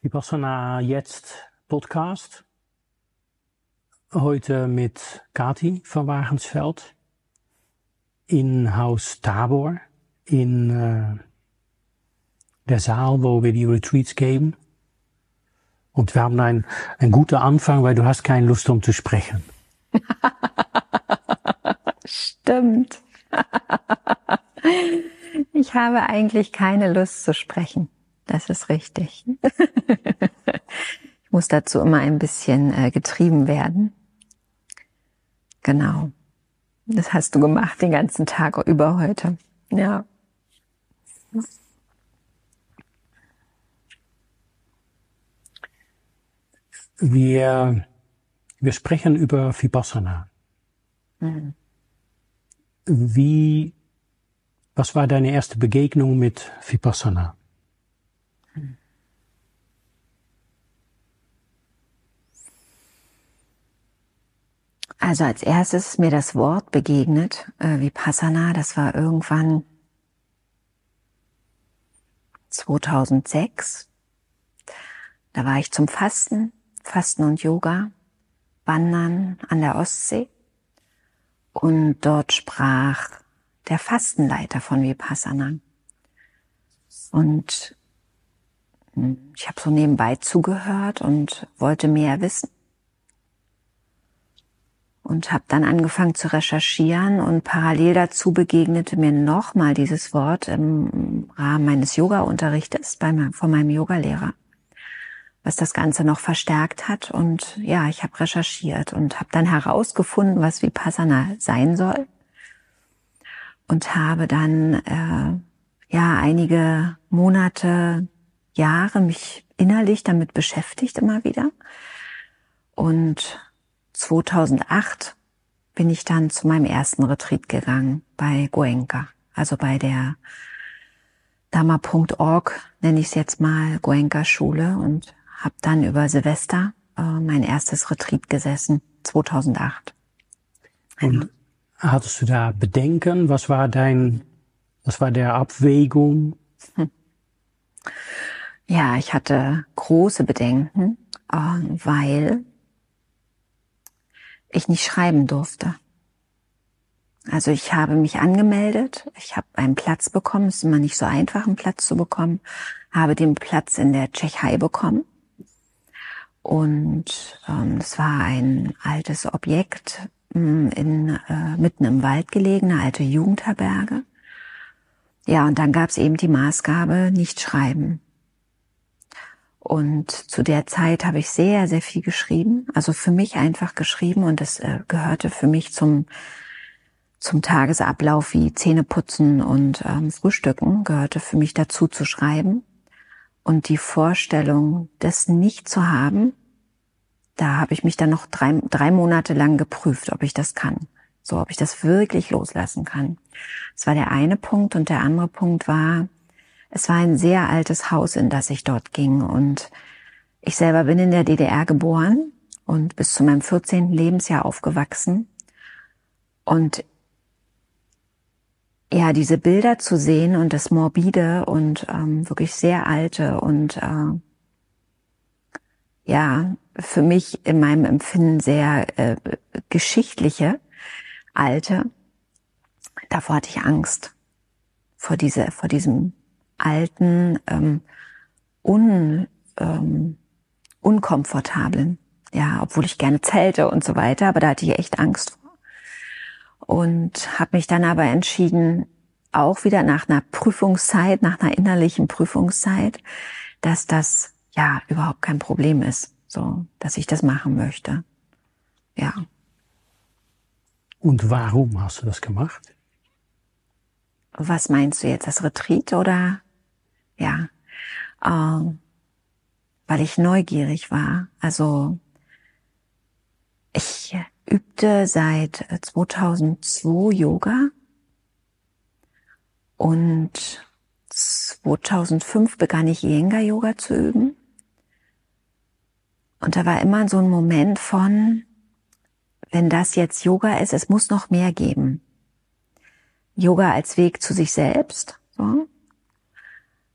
Vipassana Jetzt Podcast. Heute mit Kati van Wagensveld in Haus Tabor in äh, der Saal, wo wir die Retreats geben. Und wir haben einen, einen guten Anfang, weil du hast keine Lust, um zu sprechen. Stimmt. ich habe eigentlich keine Lust zu sprechen. Das ist richtig. ich muss dazu immer ein bisschen äh, getrieben werden. Genau. Das hast du gemacht den ganzen Tag über heute. Ja. Wir, wir sprechen über Vipassana. Mhm. Wie, was war deine erste Begegnung mit Vipassana? Also als erstes ist mir das Wort begegnet, äh, Vipassana, das war irgendwann 2006. Da war ich zum Fasten, Fasten und Yoga, Wandern an der Ostsee und dort sprach der Fastenleiter von Vipassana. Und hm, ich habe so nebenbei zugehört und wollte mehr wissen und habe dann angefangen zu recherchieren und parallel dazu begegnete mir nochmal dieses Wort im Rahmen meines Yoga-Unterrichtes von meinem Yogalehrer, was das Ganze noch verstärkt hat. Und ja, ich habe recherchiert und habe dann herausgefunden, was Vipassana sein soll und habe dann äh, ja einige Monate, Jahre mich innerlich damit beschäftigt immer wieder und 2008 bin ich dann zu meinem ersten Retreat gegangen bei Goenka, also bei der Dhamma.org nenne ich es jetzt mal Goenka Schule und habe dann über Silvester äh, mein erstes Retreat gesessen 2008. Und hattest du da Bedenken? Was war dein, was war der Abwägung? Hm. Ja, ich hatte große Bedenken, äh, weil ich nicht schreiben durfte. Also ich habe mich angemeldet, ich habe einen Platz bekommen, es ist immer nicht so einfach, einen Platz zu bekommen, habe den Platz in der Tschechei bekommen. Und ähm, es war ein altes Objekt mm, in, äh, mitten im Wald gelegen, eine alte Jugendherberge. Ja, und dann gab es eben die Maßgabe, nicht schreiben. Und zu der Zeit habe ich sehr, sehr viel geschrieben. Also für mich einfach geschrieben und das äh, gehörte für mich zum, zum Tagesablauf wie Zähneputzen und ähm, Frühstücken, gehörte für mich dazu zu schreiben. Und die Vorstellung, das nicht zu haben, da habe ich mich dann noch drei, drei Monate lang geprüft, ob ich das kann. So, ob ich das wirklich loslassen kann. Das war der eine Punkt. Und der andere Punkt war, es war ein sehr altes Haus, in das ich dort ging. Und ich selber bin in der DDR geboren und bis zu meinem 14. Lebensjahr aufgewachsen. Und ja, diese Bilder zu sehen und das morbide und ähm, wirklich sehr alte und äh, ja, für mich in meinem Empfinden sehr äh, geschichtliche alte, davor hatte ich Angst vor diese, vor diesem alten, ähm, un, ähm, unkomfortablen. Ja, obwohl ich gerne zelte und so weiter, aber da hatte ich echt Angst vor. Und habe mich dann aber entschieden, auch wieder nach einer Prüfungszeit, nach einer innerlichen Prüfungszeit, dass das ja überhaupt kein Problem ist, so, dass ich das machen möchte. Ja. Und warum hast du das gemacht? Was meinst du jetzt, das Retreat oder ja, ähm, weil ich neugierig war. Also ich übte seit 2002 Yoga und 2005 begann ich Yenga Yoga zu üben. Und da war immer so ein Moment von, wenn das jetzt Yoga ist, es muss noch mehr geben. Yoga als Weg zu sich selbst, so.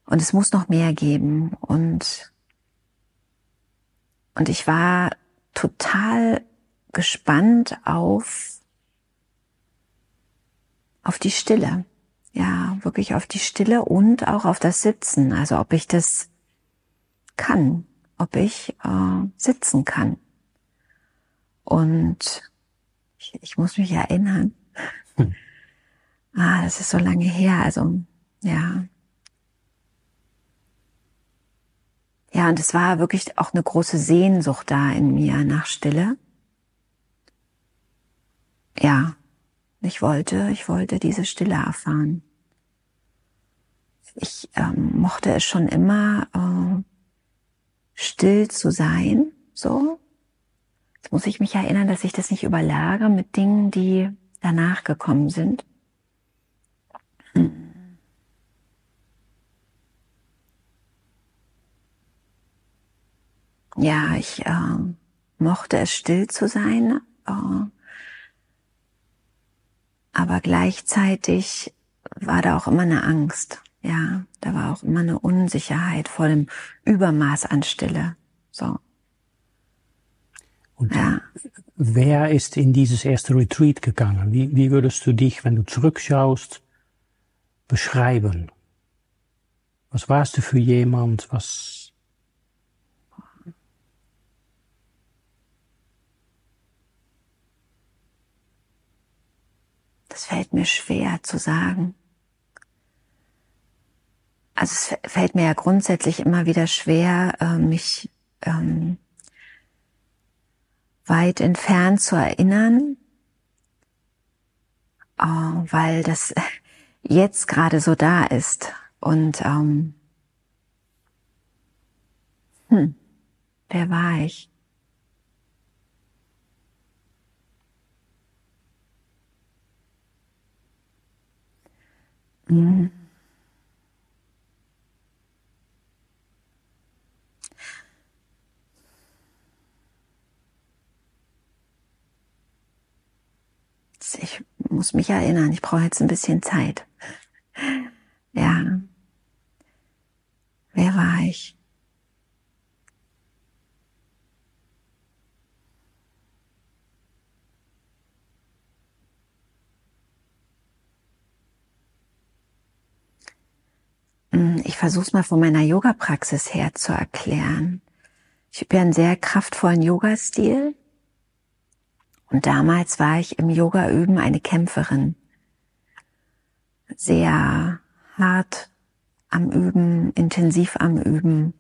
Und es muss noch mehr geben. Und Und ich war total gespannt auf, auf die Stille. Ja, wirklich auf die Stille und auch auf das Sitzen. Also ob ich das kann, ob ich äh, sitzen kann. Und ich, ich muss mich erinnern. Hm. Ah, das ist so lange her. Also, ja. Ja, und es war wirklich auch eine große Sehnsucht da in mir nach Stille. Ja, ich wollte, ich wollte diese Stille erfahren. Ich ähm, mochte es schon immer, äh, still zu sein, so. Jetzt muss ich mich erinnern, dass ich das nicht überlagere mit Dingen, die danach gekommen sind. Ja, ich äh, mochte es still zu sein, äh, aber gleichzeitig war da auch immer eine Angst. Ja, da war auch immer eine Unsicherheit vor dem Übermaß an Stille. So. Und ja. wer ist in dieses erste Retreat gegangen? Wie, wie würdest du dich, wenn du zurückschaust, beschreiben? Was warst du für jemand? Was Das fällt mir schwer zu sagen. Also es fällt mir ja grundsätzlich immer wieder schwer, äh, mich ähm, weit entfernt zu erinnern, äh, weil das jetzt gerade so da ist. Und ähm, hm, wer war ich? Mhm. Ich muss mich erinnern, ich brauche jetzt ein bisschen Zeit. Ja. Wer war ich? Ich versuche es mal von meiner Yoga-Praxis her zu erklären. Ich habe ja einen sehr kraftvollen Yoga-Stil. Und damals war ich im Yoga-Üben eine Kämpferin. Sehr hart am Üben, intensiv am Üben,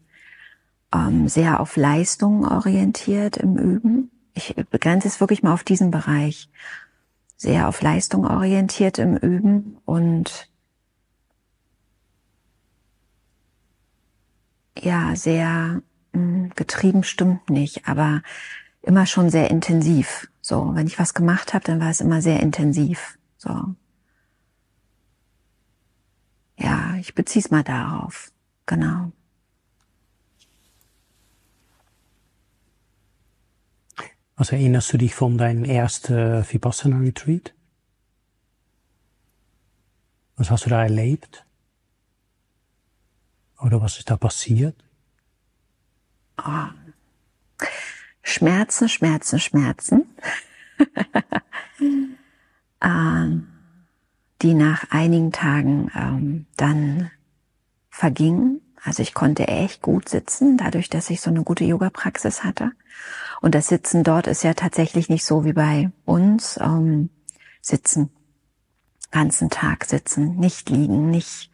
ähm, sehr auf Leistung orientiert im Üben. Ich begrenze es wirklich mal auf diesen Bereich. Sehr auf Leistung orientiert im Üben und ja, sehr mh, hm, getrieben stimmt nicht, aber immer schon sehr intensiv. So, wenn ich was gemacht habe, dann war es immer sehr intensiv. So. Ja, ich beziehe es mal darauf. Genau. Was erinnerst du dich von deinem ersten Vipassana Retreat? Was hast du da erlebt? Oder was ist da passiert? Oh. Schmerzen, Schmerzen, Schmerzen, ähm, die nach einigen Tagen ähm, dann vergingen. Also ich konnte echt gut sitzen, dadurch, dass ich so eine gute Yoga-Praxis hatte. Und das Sitzen dort ist ja tatsächlich nicht so wie bei uns. Ähm, sitzen ganzen Tag sitzen, nicht liegen, nicht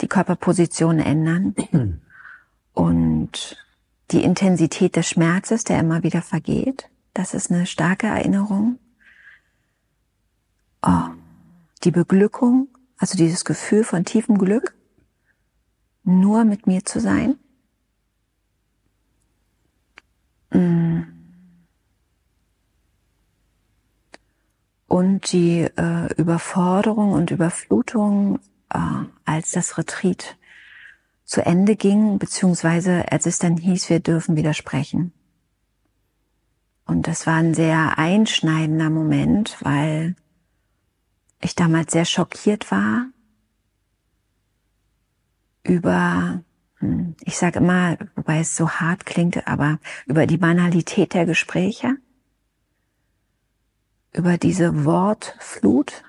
die Körperposition ändern. Und die Intensität des Schmerzes, der immer wieder vergeht, das ist eine starke Erinnerung. Oh, die Beglückung, also dieses Gefühl von tiefem Glück, nur mit mir zu sein. Mm. Und die äh, Überforderung und Überflutung, äh, als das Retreat zu Ende ging, beziehungsweise als es dann hieß, wir dürfen widersprechen. Und das war ein sehr einschneidender Moment, weil ich damals sehr schockiert war über Hm. Ich sage immer, wobei es so hart klingt, aber über die Banalität der Gespräche, über diese Wortflut.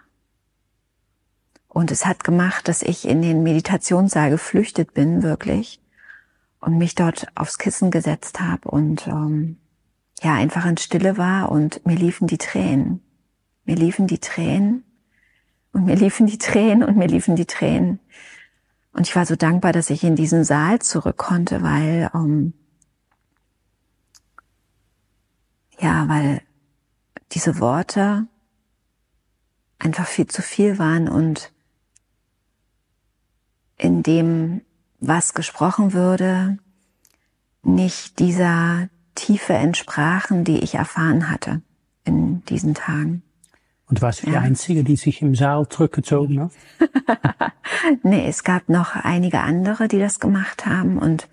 Und es hat gemacht, dass ich in den Meditationssaal geflüchtet bin, wirklich, und mich dort aufs Kissen gesetzt habe und ähm, ja einfach in Stille war und mir liefen die Tränen. Mir liefen die Tränen und mir liefen die Tränen und mir liefen die Tränen. Und ich war so dankbar, dass ich in diesen Saal zurück konnte, weil, ähm, ja, weil diese Worte einfach viel zu viel waren und in dem, was gesprochen würde, nicht dieser Tiefe entsprachen, die ich erfahren hatte in diesen Tagen. Und warst du ja. die Einzige, die sich im Saal zurückgezogen hat? nee, es gab noch einige andere, die das gemacht haben und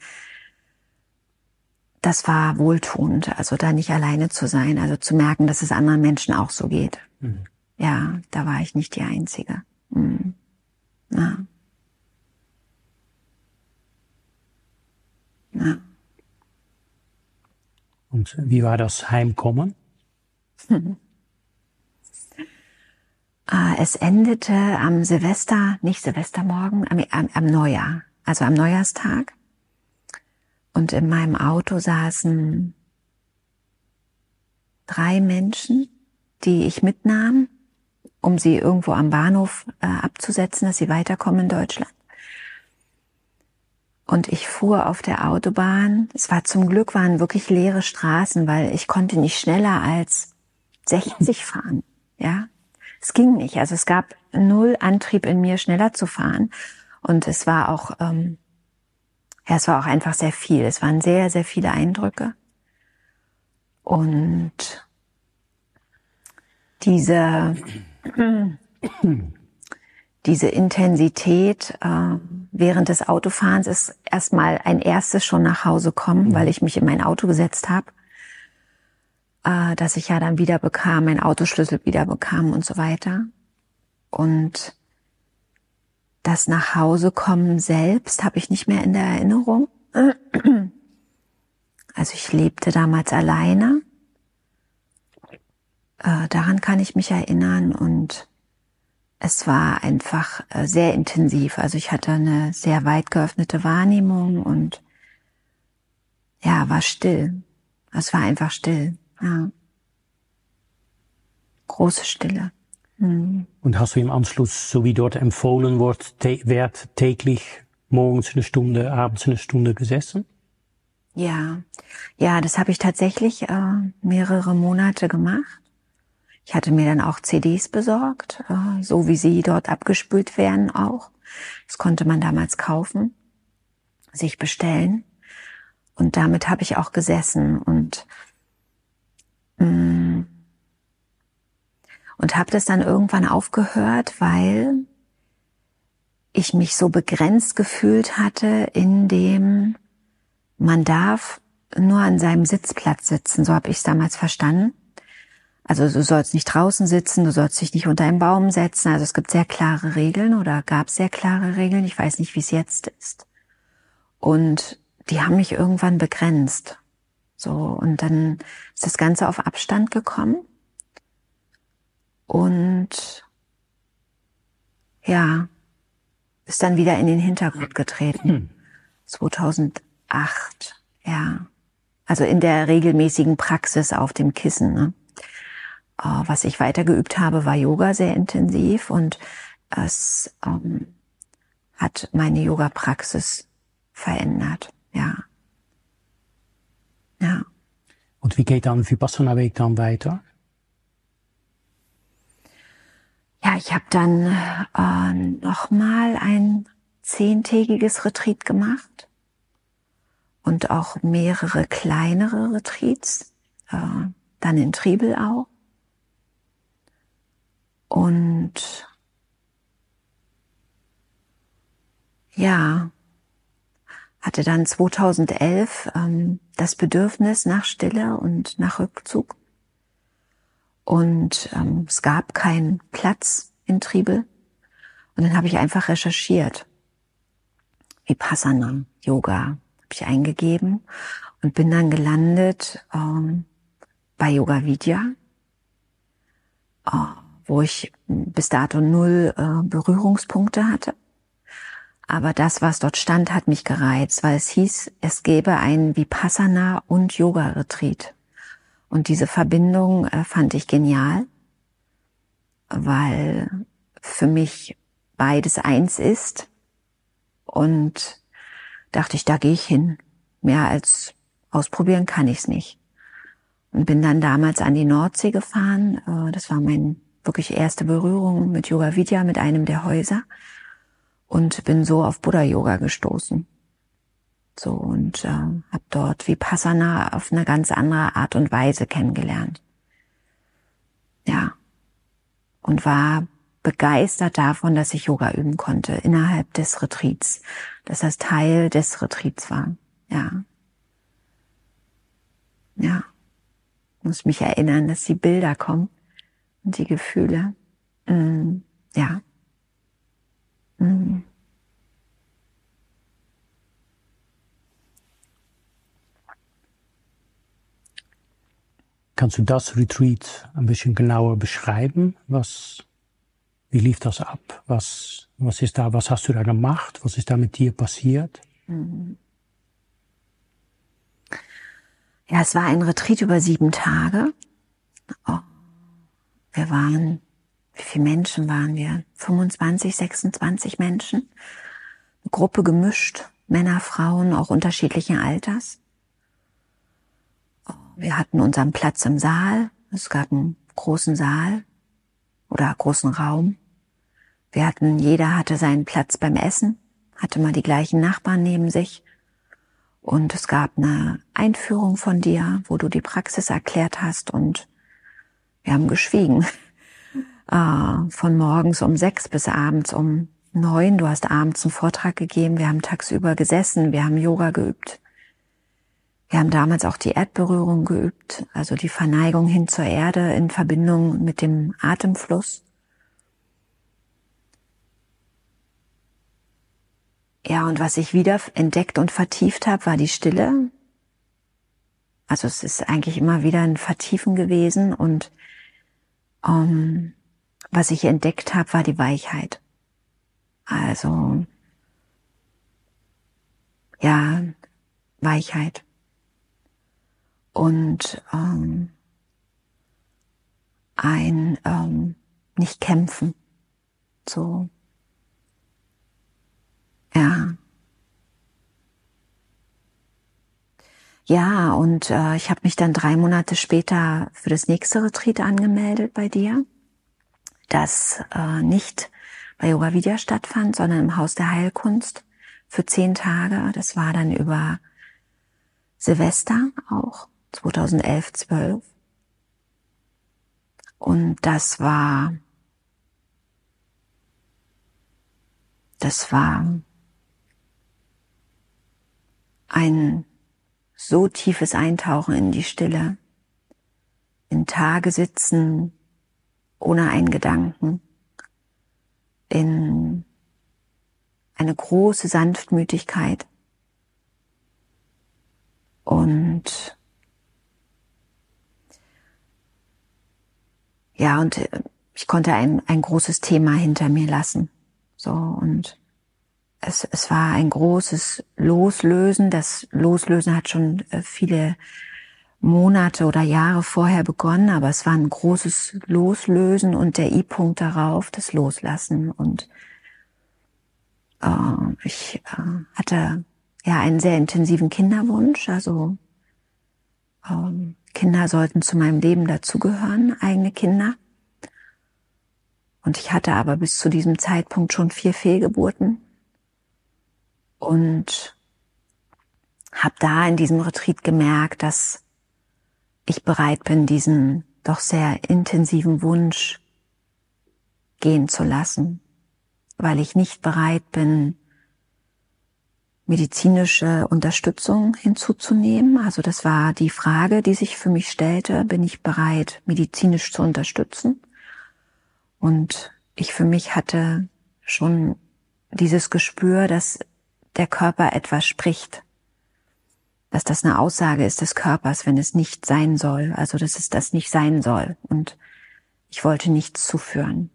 das war wohltuend, also da nicht alleine zu sein, also zu merken, dass es anderen Menschen auch so geht. Mhm. Ja, da war ich nicht die Einzige. Mhm. Ja. Ja. Und wie war das Heimkommen? Ah, es endete am Silvester, nicht Silvestermorgen, am, am, am Neujahr, also am Neujahrstag. Und in meinem Auto saßen drei Menschen, die ich mitnahm, um sie irgendwo am Bahnhof äh, abzusetzen, dass sie weiterkommen in Deutschland. Und ich fuhr auf der Autobahn. Es war zum Glück waren wirklich leere Straßen, weil ich konnte nicht schneller als 60 fahren. Ja, es ging nicht. Also es gab null Antrieb in mir, schneller zu fahren. Und es war auch, ähm, ja, es war auch einfach sehr viel. Es waren sehr, sehr viele Eindrücke. Und diese, diese Intensität äh, während des Autofahrens ist erstmal ein erstes schon nach Hause kommen, weil ich mich in mein Auto gesetzt habe äh, dass ich ja dann wieder bekam, mein Autoschlüssel wieder bekam und so weiter. Und das nach Hause kommen selbst habe ich nicht mehr in der Erinnerung. Also ich lebte damals alleine. Äh, daran kann ich mich erinnern und es war einfach äh, sehr intensiv. Also ich hatte eine sehr weit geöffnete Wahrnehmung und ja, war still. Es war einfach still. Ja. Große Stille. Mhm. Und hast du im Anschluss, so wie dort empfohlen wird, wird täglich morgens eine Stunde, abends eine Stunde gesessen? Ja, ja, das habe ich tatsächlich äh, mehrere Monate gemacht. Ich hatte mir dann auch CDs besorgt, äh, so wie sie dort abgespült werden auch. Das konnte man damals kaufen, sich bestellen. Und damit habe ich auch gesessen und Mm. Und habe das dann irgendwann aufgehört, weil ich mich so begrenzt gefühlt hatte, in dem man darf nur an seinem Sitzplatz sitzen. So habe ich es damals verstanden. Also du sollst nicht draußen sitzen, du sollst dich nicht unter einen Baum setzen. Also es gibt sehr klare Regeln oder gab sehr klare Regeln. Ich weiß nicht, wie es jetzt ist. Und die haben mich irgendwann begrenzt. So, und dann ist das Ganze auf Abstand gekommen. Und ja, ist dann wieder in den Hintergrund getreten. 2008, ja. Also in der regelmäßigen Praxis auf dem Kissen. Ne? Uh, was ich weitergeübt habe, war Yoga sehr intensiv und es ähm, hat meine Yoga-Praxis verändert, ja. Ja. Und wie geht dann Vipassana-Weg dann weiter? Ja, ich habe dann äh, nochmal ein zehntägiges Retreat gemacht und auch mehrere kleinere Retreats, äh, dann in Triebelau. Und ja, hatte dann 2011 ähm, das Bedürfnis nach Stille und nach Rückzug. Und ähm, es gab keinen Platz in Triebel. Und dann habe ich einfach recherchiert. Vipassana Yoga habe ich eingegeben und bin dann gelandet ähm, bei Yoga Vidya, äh, wo ich bis dato null äh, Berührungspunkte hatte. Aber das, was dort stand, hat mich gereizt, weil es hieß, es gäbe ein Vipassana und Yoga Retreat. Und diese Verbindung äh, fand ich genial, weil für mich beides eins ist. Und dachte ich, da gehe ich hin. Mehr als ausprobieren kann ich es nicht. Und bin dann damals an die Nordsee gefahren. Äh, das war mein wirklich erste Berührung mit Yoga Vidya, mit einem der Häuser. Und bin so auf Buddha Yoga gestoßen. So und äh, habe dort Vipassana auf eine ganz andere Art und Weise kennengelernt. Ja. Und war begeistert davon, dass ich Yoga üben konnte innerhalb des Retreats, dass das Teil des Retreats war. Ja. Ja. Muss mich erinnern, dass die Bilder kommen und die Gefühle. Mm, ja. Mm. Kannst du das Retreat ein bisschen genauer beschreiben? Was, wie lief das ab? Was, was ist da, was hast du da gemacht? Was ist da mit dir passiert? Mhm. Ja, es war ein Retreat über sieben Tage. Oh, wir waren, wie viele Menschen waren wir? 25, 26 Menschen. Gruppe gemischt, Männer, Frauen, auch unterschiedlichen Alters. Wir hatten unseren Platz im Saal. Es gab einen großen Saal oder großen Raum. Wir hatten, jeder hatte seinen Platz beim Essen, hatte mal die gleichen Nachbarn neben sich. Und es gab eine Einführung von dir, wo du die Praxis erklärt hast und wir haben geschwiegen. Äh, von morgens um sechs bis abends um neun. Du hast abends einen Vortrag gegeben. Wir haben tagsüber gesessen. Wir haben Yoga geübt. Wir haben damals auch die Erdberührung geübt, also die Verneigung hin zur Erde in Verbindung mit dem Atemfluss. Ja, und was ich wieder entdeckt und vertieft habe, war die Stille. Also es ist eigentlich immer wieder ein Vertiefen gewesen und ähm, was ich entdeckt habe, war die Weichheit. Also ja, Weichheit und ähm, ein ähm, nicht kämpfen. So. Ja. Ja, und äh, ich habe mich dann drei Monate später für das nächste Retreat angemeldet bei dir, das äh, nicht bei Yoga Vidya stattfand, sondern im Haus der Heilkunst für zehn Tage. Das war dann über Silvester auch. 2011, 12. Und das war, das war ein so tiefes Eintauchen in die Stille, in Tage sitzen ohne einen Gedanken, in eine große Sanftmütigkeit und ja, und äh, ich konnte ein, ein großes Thema hinter mir lassen. So, und es, es war ein großes Loslösen. Das Loslösen hat schon äh, viele Monate oder Jahre vorher begonnen, aber es war ein großes Loslösen und der I-Punkt darauf, das Loslassen. Und äh, ich äh, hatte ja einen sehr intensiven Kinderwunsch. Also ähm, Kinder sollten zu meinem Leben dazugehören, eigene Kinder. Und ich hatte aber bis zu diesem Zeitpunkt schon vier Fehlgeburten und habe da in diesem Retreat gemerkt, dass ich bereit bin, diesen doch sehr intensiven Wunsch gehen zu lassen, weil ich nicht bereit bin, medizinische Unterstützung hinzuzunehmen. Also das war die Frage, die sich für mich stellte, bin ich bereit, medizinisch zu unterstützen? Und ich für mich hatte schon dieses Gespür, dass der Körper etwas spricht. Dass das eine Aussage ist des Körpers, wenn es nicht sein soll. Also, dass es das nicht sein soll. Und ich wollte nichts zuführen.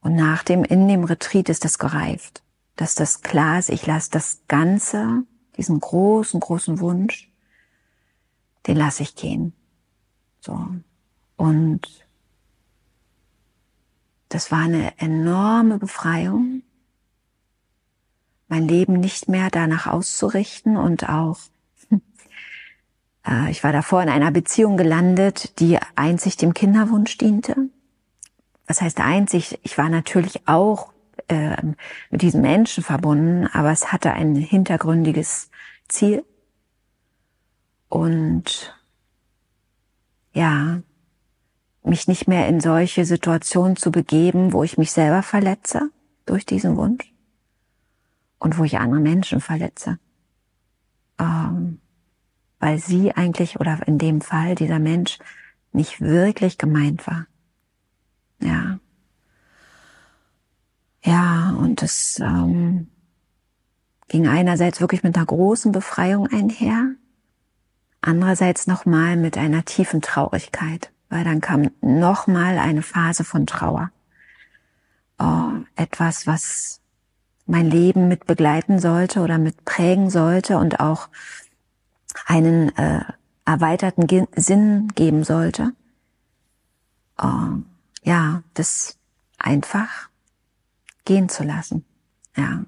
Und nach dem, in dem Retreat ist das gereift. Dass das klar ist, ich lasse das Ganze, diesen großen, großen Wunsch, den lasse ich gehen. So. Und das war eine enorme Befreiung, mein Leben nicht mehr danach auszurichten und auch, äh, ich war davor in einer Beziehung gelandet, die einzig dem Kinderwunsch diente. Was heißt einzig? Ich war natürlich auch äh, mit diesem Menschen verbunden, aber es hatte ein hintergründiges Ziel. Und ja, mich nicht mehr in solche Situationen zu begeben, wo ich mich selber verletze durch diesen Wunsch und wo ich andere Menschen verletze. Ähm, weil sie eigentlich oder in dem Fall dieser Mensch nicht wirklich gemeint war. Ja. Und es ähm, ging einerseits wirklich mit einer großen Befreiung einher, andererseits nochmal mit einer tiefen Traurigkeit, weil dann kam nochmal eine Phase von Trauer. Oh, etwas, was mein Leben mit begleiten sollte oder mit prägen sollte und auch einen äh, erweiterten Ge Sinn geben sollte. Oh, ja, das einfach gehen zu lassen. Ja.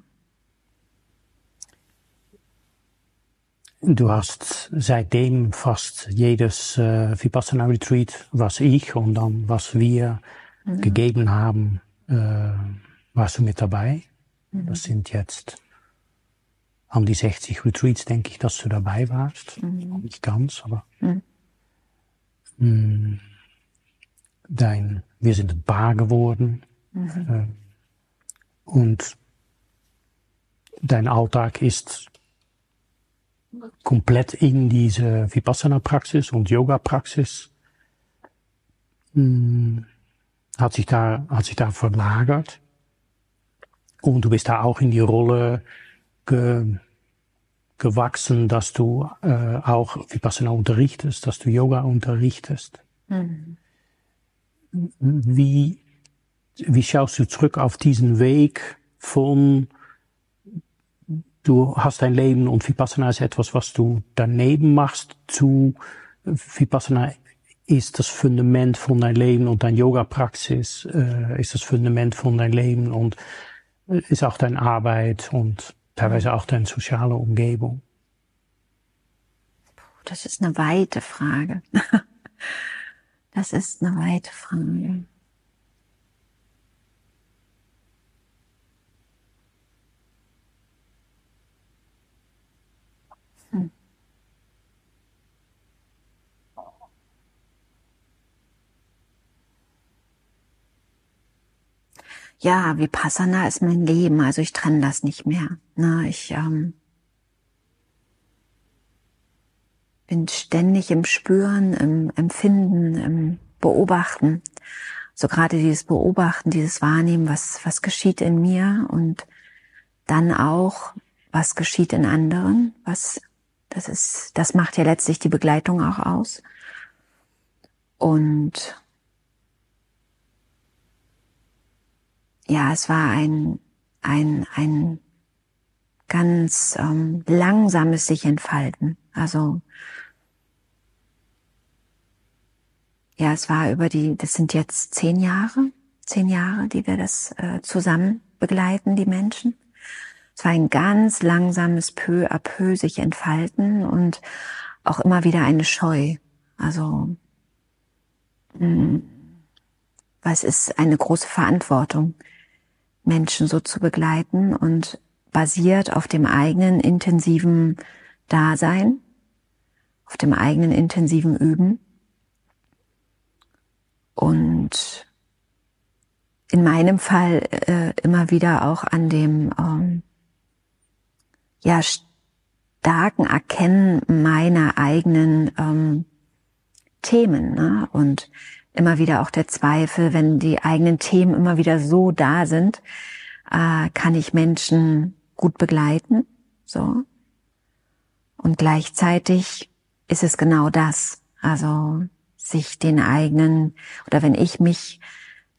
Du hast seitdem fast jedes äh, Vipassana Retreat, was ich und dann was wir mhm. gegeben haben, äh, warst du mit dabei. Mhm. Das sind jetzt an die 60 Retreats, denke ich, dass du dabei warst. Mhm. Nicht ganz, aber mhm. Mm, dein, wir sind Bar geworden. Mhm. Äh, und dein Alltag ist komplett in diese Vipassana-Praxis und Yoga-Praxis hm, hat sich da, hat sich da verlagert. Und du bist da auch in die Rolle ge, gewachsen, dass du äh, auch Vipassana unterrichtest, dass du Yoga unterrichtest. Mhm. Wie, wie schaust du zurück auf diesen Weg von du hast dein Leben und Vipassana ist etwas, was du daneben machst zu Vipassana ist das Fundament von dein Leben und dein Yoga-Praxis äh, ist das Fundament von dein Leben und äh, ist auch deine Arbeit und teilweise auch deine soziale Umgebung. Das ist eine weite Frage. Das ist eine weite Frage. Ja, Vipassana ist mein Leben, also ich trenne das nicht mehr. Ne, ich ähm, bin ständig im Spüren, im Empfinden, im Beobachten. So gerade dieses Beobachten, dieses Wahrnehmen, was, was geschieht in mir und dann auch, was geschieht in anderen, was, das ist, das macht ja letztlich die Begleitung auch aus. Und ja, es war ein, ein, ein ganz ähm, langsames sich entfalten. Also ja, es war über die, das sind jetzt zehn Jahre, zehn Jahre, die wir das äh, zusammen begleiten, die Menschen. Es war ein ganz langsames peu à peu sich entfalten und auch immer wieder eine Scheu. Also, mh, mm, was ist eine große Verantwortung, Menschen so zu begleiten und basiert auf dem eigenen intensiven Dasein, auf dem eigenen intensiven Üben. Und in meinem Fall äh, immer wieder auch an dem ähm, ja starken Erkennen meiner eigenen ähm, Themen ne? und immer wieder auch der Zweifel, wenn die eigenen Themen immer wieder so da sind, äh, kann ich Menschen gut begleiten, so. Und gleichzeitig ist es genau das. Also, sich den eigenen, oder wenn ich mich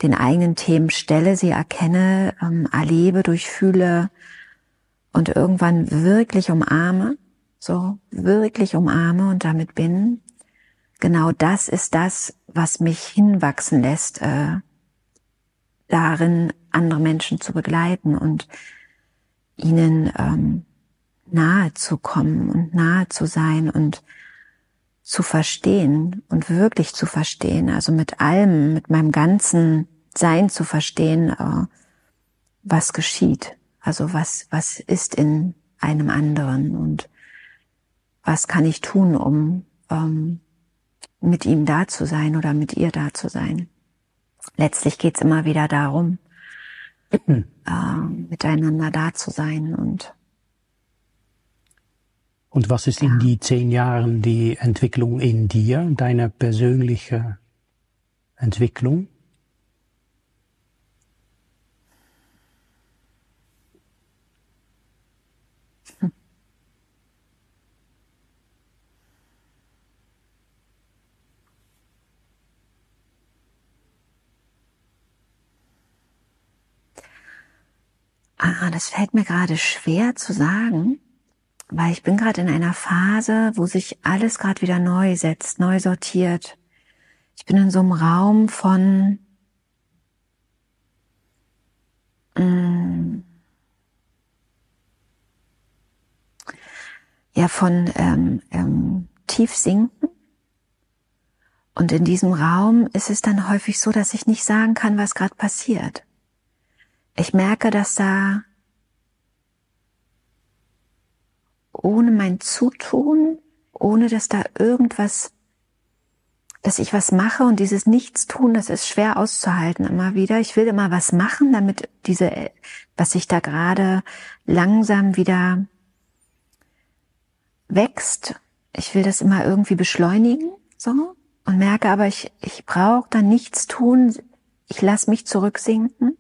den eigenen Themen stelle, sie erkenne, ähm, erlebe, durchfühle und irgendwann wirklich umarme, so wirklich umarme und damit bin, genau das ist das, was mich hinwachsen lässt, äh, darin andere Menschen zu begleiten und ihnen ähm, nahe zu kommen und nahe zu sein und zu verstehen und wirklich zu verstehen, also mit allem, mit meinem ganzen Sein zu verstehen, äh, was geschieht, also was, was ist in einem anderen und was kann ich tun, um ähm, mit ihm da zu sein oder mit ihr da zu sein. Letztlich geht's immer wieder darum, äh, miteinander da zu sein und und was ist in die zehn Jahren die Entwicklung in dir, deine persönliche Entwicklung? Ah, das fällt mir gerade schwer zu sagen weil ich bin gerade in einer Phase, wo sich alles gerade wieder neu setzt, neu sortiert. Ich bin in so einem Raum von mm, ja von ähm, ähm, Tiefsinken. Und in diesem Raum ist es dann häufig so, dass ich nicht sagen kann, was gerade passiert. Ich merke, dass da ohne mein Zutun, ohne dass da irgendwas, dass ich was mache und dieses Nichtstun, das ist schwer auszuhalten immer wieder. Ich will immer was machen, damit diese, was sich da gerade langsam wieder wächst. Ich will das immer irgendwie beschleunigen, so. Und merke aber, ich, ich brauche da nichts tun. Ich lasse mich zurücksinken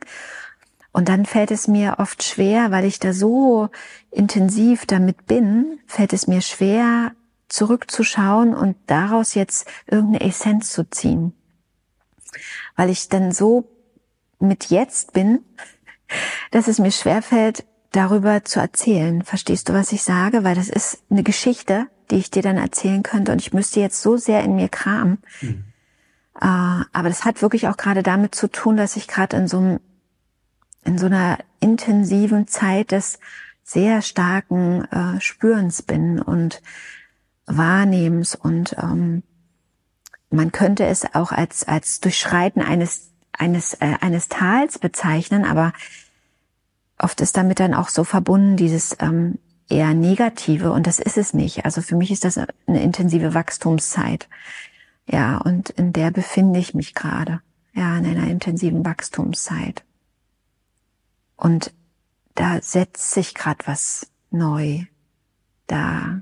und dann fällt es mir oft schwer, weil ich da so intensiv damit bin, fällt es mir schwer, zurückzuschauen und daraus jetzt irgendeine Essenz zu ziehen. Weil ich dann so mit jetzt bin, dass es mir schwer fällt, darüber zu erzählen. Verstehst du, was ich sage? Weil das ist eine Geschichte, die ich dir dann erzählen könnte und ich müsste jetzt so sehr in mir kramen. Mhm. Uh, aber das hat wirklich auch gerade damit zu tun, dass ich gerade in so einem in so einer intensiven Zeit des sehr starken äh, Spürens bin und Wahrnehmens und ähm, man könnte es auch als als Durchschreiten eines eines äh, eines Tals bezeichnen, aber oft ist damit dann auch so verbunden dieses ähm, eher negative und das ist es nicht. Also für mich ist das eine intensive Wachstumszeit. Ja, und in der befinde ich mich gerade. Ja, in einer intensiven Wachstumszeit. Und da setzt sich gerade was neu. Da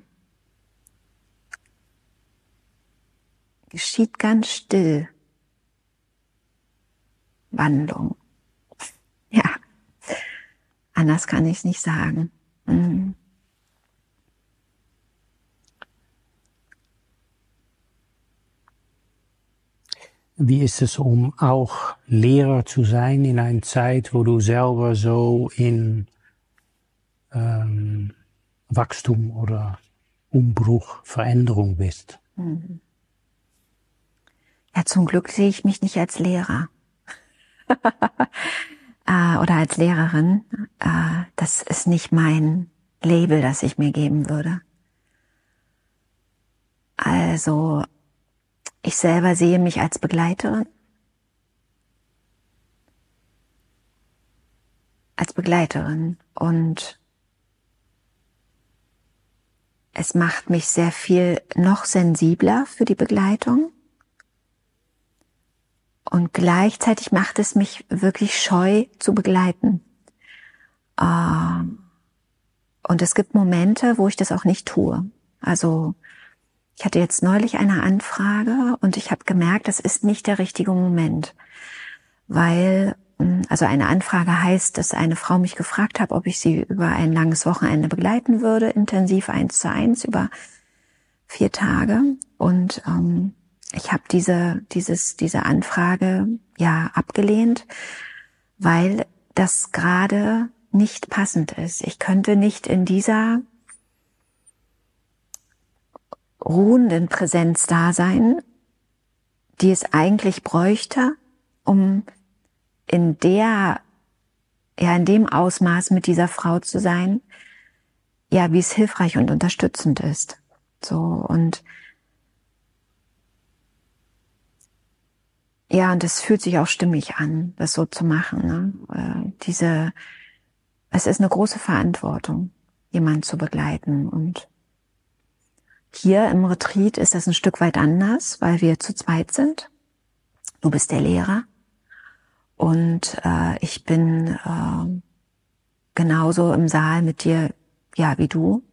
geschieht ganz still Wandlung. Ja, anders kann ich es nicht sagen. Mhm. Wie ist es, um auch Lehrer zu sein in einer Zeit, wo du selber so in ähm, Wachstum oder Umbruch, Veränderung bist? Mhm. Ja, zum Glück sehe ich mich nicht als Lehrer äh, oder als Lehrerin. Äh, das ist nicht mein Label, das ich mir geben würde. Also ich selber sehe mich als Begleiterin. Als Begleiterin und es macht mich sehr viel noch sensibler für die Begleitung. Und gleichzeitig macht es mich wirklich scheu zu begleiten. Ähm, und es gibt Momente, wo ich das auch nicht tue. Also ich hatte jetzt neulich eine Anfrage und ich habe gemerkt, das ist nicht der richtige Moment, weil mm, also eine Anfrage heißt, dass eine Frau mich gefragt hat, ob ich sie über ein langes Wochenende begleiten würde, intensiv eins zu eins über vier Tage. Und ähm, ich habe diese, dieses, diese Anfrage ja abgelehnt, weil das gerade nicht passend ist. Ich könnte nicht in dieser ruhenden Präsenz da sein, die es eigentlich bräuchte, um in der, ja, in dem Ausmaß mit dieser Frau zu sein, ja, wie es hilfreich und unterstützend ist. So, und ja, und es fühlt sich auch stimmig an, das so zu machen. Ne? Äh, diese, es ist eine große Verantwortung, jemanden zu begleiten. Und hier im Retreat ist das ein Stück weit anders, weil wir zu zweit sind. Du bist der Lehrer und äh, ich bin äh, genauso im Saal mit dir, ja, wie du.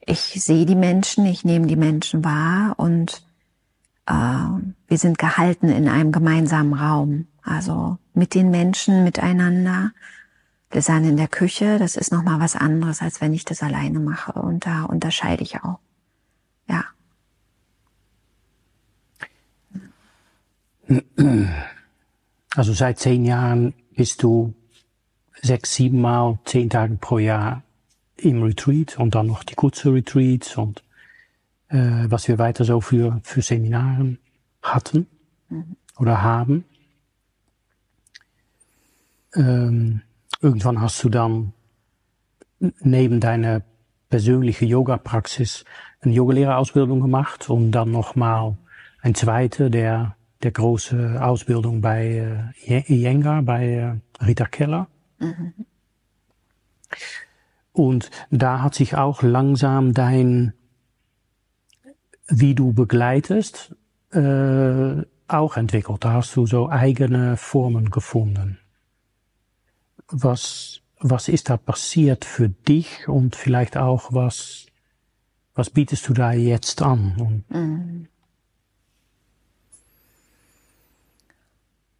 Ich sehe die Menschen, ich nehme die Menschen wahr und äh, wir sind gehalten in einem gemeinsamen Raum. Also mit den Menschen miteinander. Wir sind in der Küche, das ist nochmal was anderes, als wenn ich das alleine mache. Und da unterscheide ich auch. Ja. Also seit zehn Jahren bist du sechs, sieben Mal, zehn Tage pro Jahr im Retreat und dann noch die kurze Retreats und äh, was wir weiter so für, für Seminaren hatten mhm. oder haben. Ähm, irgendwann hast du dann neben deiner persönlichen Yoga-Praxis eine Yogalehrerausbildung gemacht und dann nochmal ein zweite, der, der große Ausbildung bei äh, Iyengar, bei äh, Rita Keller. Mhm. Und da hat sich auch langsam dein, wie du begleitest, äh, auch entwickelt. Da hast du so eigene Formen gefunden. Was, was ist da passiert für dich und vielleicht auch was, was bietest du da jetzt an? Mhm.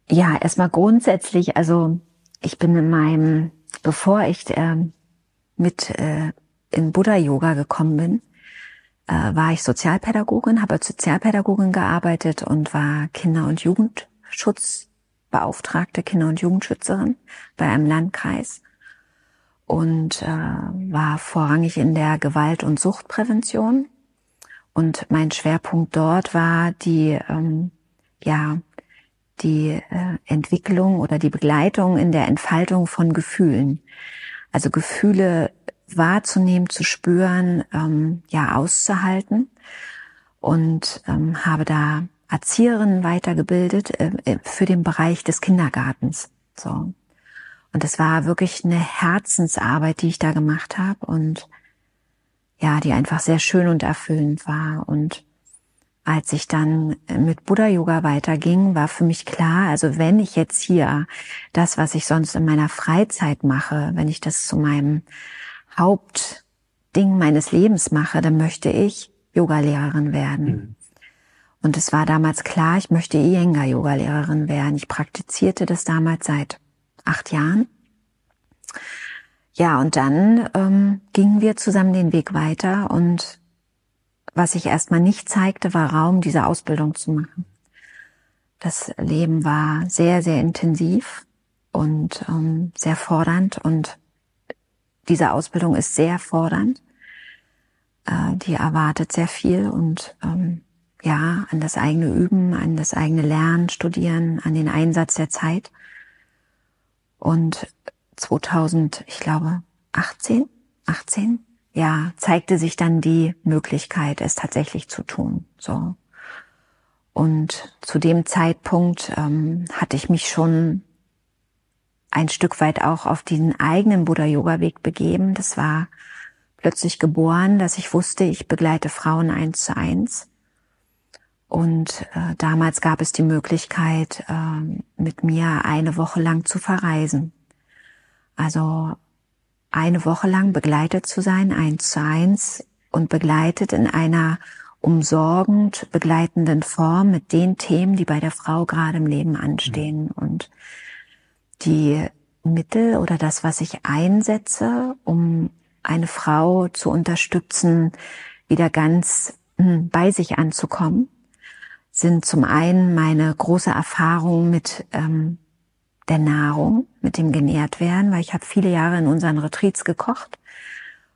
Ja, erstmal grundsätzlich, also ich bin in meinem, bevor ich äh, mit äh, in Buddha-Yoga gekommen bin, äh, war ich Sozialpädagogin, habe als Sozialpädagogin gearbeitet und war Kinder- und Jugendschutzbeauftragte, Kinder- und Jugendschützerin bei einem Landkreis und äh, war vorrangig in der Gewalt- und Suchtprävention. Und mein Schwerpunkt dort war die, ähm, ja, die äh, Entwicklung oder die Begleitung in der Entfaltung von Gefühlen. Also Gefühle wahrzunehmen, zu spüren, ähm, ja, auszuhalten. Und ähm, habe da Erzieherinnen weitergebildet äh, äh für den Bereich des Kindergartens. So. Und es war wirklich eine Herzensarbeit, die ich da gemacht habe und ja, die einfach sehr schön und erfüllend war. Und als ich dann mit Buddha Yoga weiterging, war für mich klar, also wenn ich jetzt hier das, was ich sonst in meiner Freizeit mache, wenn ich das zu meinem Hauptding meines Lebens mache, dann möchte ich Yogalehrerin werden. Mhm. Und es war damals klar, ich möchte Iyengar Yogalehrerin werden. Ich praktizierte das damals seit acht Jahren. Ja, und dann ähm, gingen wir zusammen den Weg weiter und was sich erstmal nicht zeigte, war Raum, diese Ausbildung zu machen. Das Leben war sehr, sehr intensiv und ähm, sehr fordernd und diese Ausbildung ist sehr fordernd. Äh, die erwartet sehr viel und ähm, ja, an das eigene Üben, an das eigene Lernen, Studieren, an den Einsatz der Zeit. Und 2000, ich glaube, 18, 18, ja, zeigte sich dann die Möglichkeit, es tatsächlich zu tun. So. Und zu dem Zeitpunkt ähm, hatte ich mich schon ein Stück weit auch auf diesen eigenen Buddha-Yoga-Weg begeben. Das war plötzlich geboren, dass ich wusste, ich begleite Frauen eins zu eins. Und äh, damals gab es die Möglichkeit, äh, mit mir eine Woche lang zu verreisen. Also eine Woche lang begleitet zu sein, eins zu eins und begleitet in einer umsorgend begleitenden Form mit den Themen, die bei der Frau gerade im Leben anstehen. Und die Mittel oder das, was ich einsetze, um eine Frau zu unterstützen, wieder ganz hm, bei sich anzukommen, sind zum einen meine große Erfahrung mit ähm, der Nahrung, mit dem genährt werden, weil ich habe viele Jahre in unseren Retreats gekocht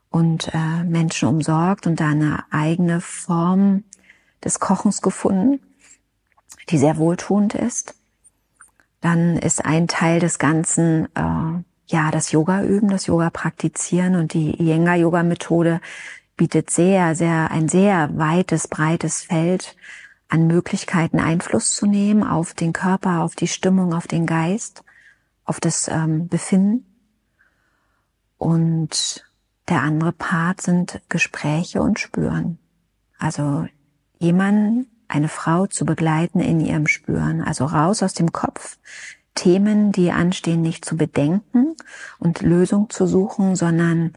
und äh, Menschen umsorgt und da eine eigene Form des Kochens gefunden, die sehr wohltuend ist. Dann ist ein Teil des Ganzen äh, ja das Yoga üben, das Yoga praktizieren und die Iyengar Yoga Methode bietet sehr, sehr ein sehr weites, breites Feld an Möglichkeiten Einfluss zu nehmen auf den Körper, auf die Stimmung, auf den Geist, auf das ähm, Befinden. Und der andere Part sind Gespräche und Spüren. Also jemanden, eine Frau zu begleiten in ihrem Spüren. Also raus aus dem Kopf, Themen, die anstehen, nicht zu bedenken und Lösung zu suchen, sondern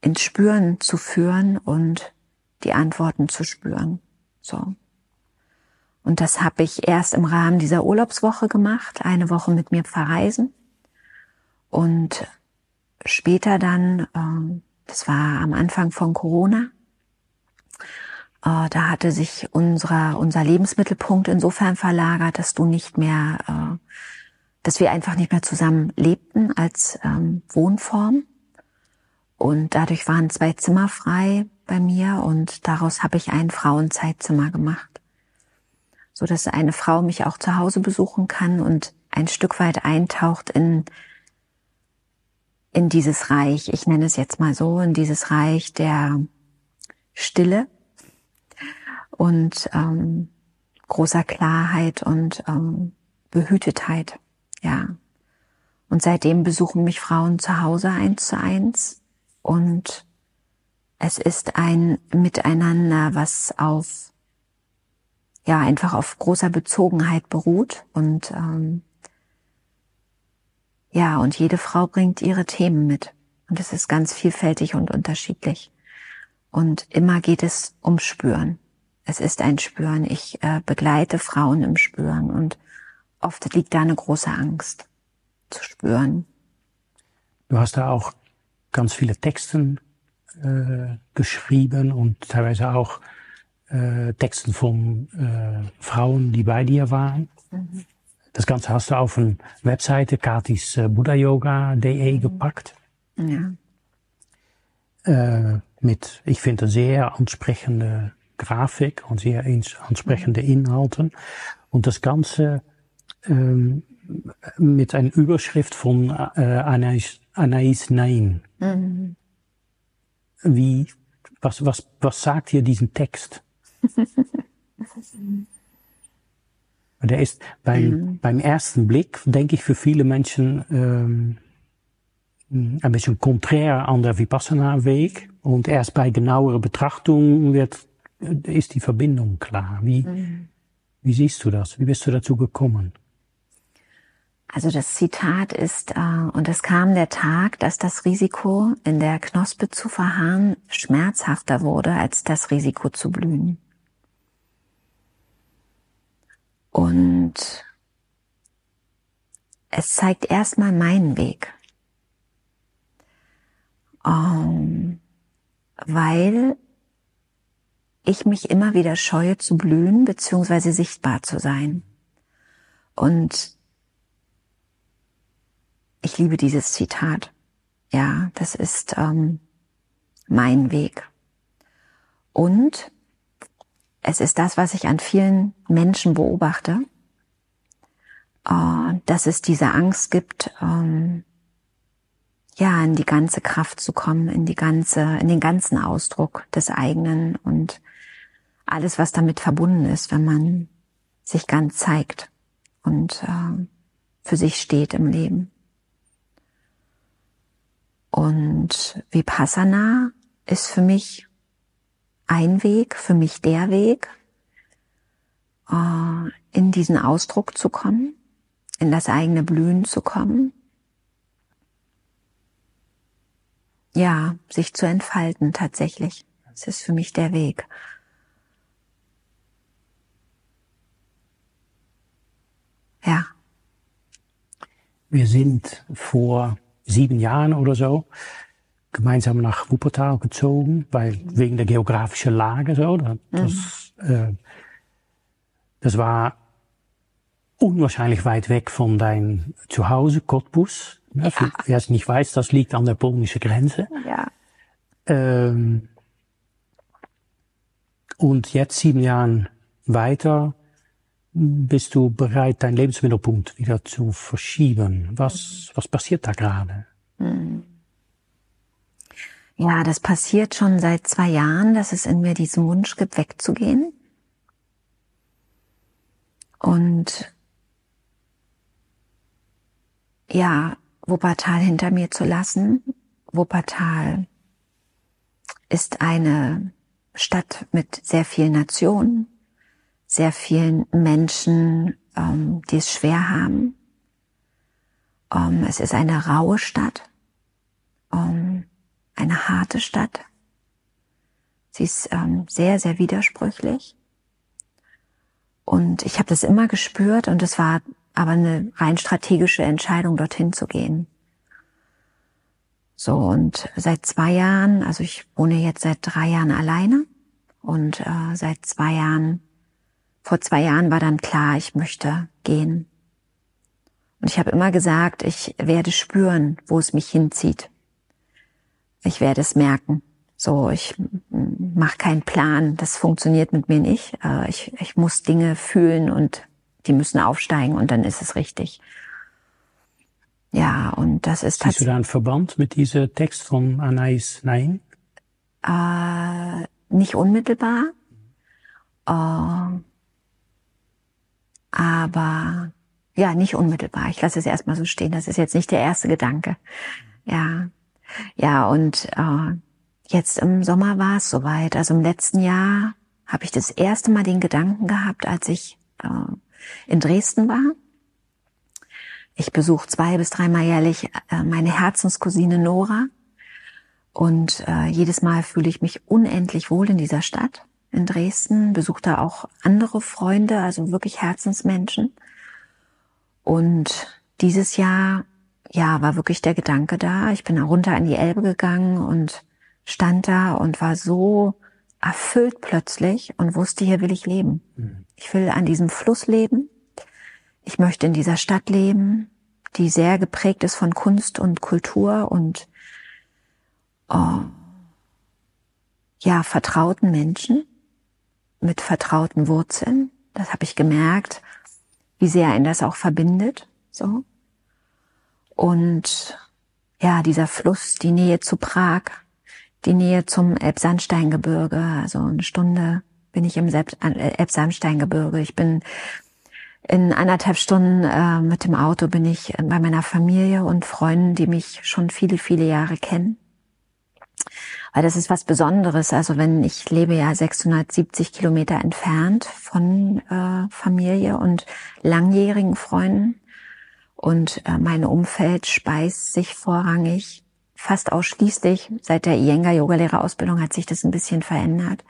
ins Spüren zu führen und die Antworten zu spüren. So. Und das habe ich erst im Rahmen dieser Urlaubswoche gemacht, eine Woche mit mir verreisen. Und später dann, ähm, das war am Anfang von Corona, äh, da hatte sich unser, unser Lebensmittelpunkt insofern verlagert, dass du nicht mehr, äh, dass wir einfach nicht mehr zusammen lebten als ähm, Wohnform. Und dadurch waren zwei Zimmer frei bei mir und daraus habe ich ein Frauenzeitzimmer gemacht so dass eine Frau mich auch zu Hause besuchen kann und ein Stück weit eintaucht in in dieses Reich, ich nenne es jetzt mal so, in dieses Reich der Stille und ähm, großer Klarheit und ähm, Behütetheit, ja. Und seitdem besuchen mich Frauen zu Hause eins zu eins und es ist ein Miteinander, was auf ja einfach auf großer Bezogenheit beruht und ähm, ja und jede Frau bringt ihre Themen mit und es ist ganz vielfältig und unterschiedlich und immer geht es um Spüren. Es ist ein Spüren. Ich äh, begleite Frauen im Spüren und oft liegt da eine große Angst zu spüren. Du hast da auch ganz viele Texten äh, geschrieben und teilweise auch äh, Texten von äh, Frauen, die bei dir waren. Mhm. Das Ganze hast du auf eine Webseite katis äh, mhm. gepackt. Ja. Äh, mit, ich finde, sehr ansprechende Grafik und sehr ansprechende mhm. Inhalten. Und das Ganze ähm, mit einer Überschrift von äh, Anais, Anais Nain. Mhm. Wie, was, was, was sagt hier diesen Text? Der ist beim, mhm. beim ersten Blick, denke ich, für viele Menschen ähm, ein bisschen konträr an der Vipassana-Weg. Und erst bei genauerer Betrachtung wird, ist die Verbindung klar. Wie, mhm. wie siehst du das? Wie bist du dazu gekommen? Also das Zitat ist, äh, und es kam der Tag, dass das Risiko, in der Knospe zu verharren, schmerzhafter wurde als das Risiko zu blühen. Und es zeigt erstmal meinen Weg. Um, ähm, weil ich mich immer wieder scheue zu blühen beziehungsweise sichtbar zu sein. Und ich liebe dieses Zitat. Ja, das ist ähm, mein Weg. Und es ist das, was ich an vielen Menschen beobachte, äh, dass es diese Angst gibt, ähm, ja, in die ganze Kraft zu kommen, in die ganze, in den ganzen Ausdruck des eigenen und alles, was damit verbunden ist, wenn man sich ganz zeigt und äh, für sich steht im Leben. Und Vipassana ist für mich ein Weg, für mich der Weg, äh, in diesen Ausdruck zu kommen, in das eigene Blühen zu kommen. Ja, sich zu entfalten tatsächlich. Das ist für mich der Weg. Ja. wir sind vor sieben Jahren oder so gemeinsam nach Wuppertal gezogen, weil wegen der geografischen Lage so. Das, mhm. äh, das war unwahrscheinlich weit weg von dein Zuhause, Cottbus. Ja. Wer es nicht weiß, das liegt an der polnischen Grenze. Ja. Ähm, und jetzt sieben Jahren weiter bist du bereit, deinen Lebensmittelpunkt wieder zu verschieben. Was, was passiert da gerade? Hm. Ja, das passiert schon seit zwei Jahren, dass es in mir diesen Wunsch gibt, wegzugehen. Und ja, Wuppertal hinter mir zu lassen. Wuppertal ist eine Stadt mit sehr vielen Nationen, sehr vielen Menschen, ähm, die es schwer haben. Ähm, es ist eine raue Stadt, ähm, eine harte Stadt. Sie ist ähm, sehr, sehr widersprüchlich. Und ich habe das immer gespürt und es war aber eine rein strategische Entscheidung, dorthin zu gehen. So, und seit zwei Jahren, also ich wohne jetzt seit drei Jahren alleine und äh, seit zwei Jahren, vor zwei Jahren war dann klar, ich möchte gehen. Und ich habe immer gesagt, ich werde spüren, wo es mich hinzieht. Ich werde es merken. So, ich mache keinen Plan, das funktioniert mit mir nicht. Äh, ich, ich muss Dinge fühlen und die müssen aufsteigen und dann ist es richtig. Ja, und das ist Siehst du da einen Verband mit diesem Text von Anais Nain? Äh, nicht unmittelbar. Äh, aber ja, nicht unmittelbar. Ich lasse es erstmal so stehen. Das ist jetzt nicht der erste Gedanke. Ja. Ja, und äh, jetzt im Sommer war es soweit. Also im letzten Jahr habe ich das erste Mal den Gedanken gehabt, als ich äh, in Dresden war. Ich besuche zwei bis dreimal jährlich äh, meine Herzenscousine Nora. Und äh, jedes Mal fühle ich mich unendlich wohl in dieser Stadt, in Dresden. Besuche da auch andere Freunde, also wirklich Herzensmenschen. Und dieses Jahr, ja, war wirklich der Gedanke da. Ich bin runter an die Elbe gegangen und stand da und war so erfüllt plötzlich und wusste, hier will ich leben. Mhm. Ich will an diesem Fluss leben. Ich möchte in dieser Stadt leben, die sehr geprägt ist von Kunst und Kultur und oh, ja, vertrauten Menschen mit vertrauten Wurzeln. Das habe ich gemerkt, wie sehr ein das auch verbindet. So. Und ja, dieser Fluss, die Nähe zu Prag, die Nähe zum Elbsandsteingebirge, also eine Stunde bin ich im äh, Elbsandsteingebirge. Ich bin in anderthalb Stunden äh, mit dem Auto bin ich bei meiner Familie und Freunden, die mich schon viele, viele Jahre kennen. Weil das ist was Besonderes. Also wenn ich lebe ja 670 Kilometer entfernt von äh, Familie und langjährigen Freunden und äh, mein Umfeld speist sich vorrangig fast ausschließlich seit der Iyengar Yogalehrerausbildung hat sich das ein bisschen verändert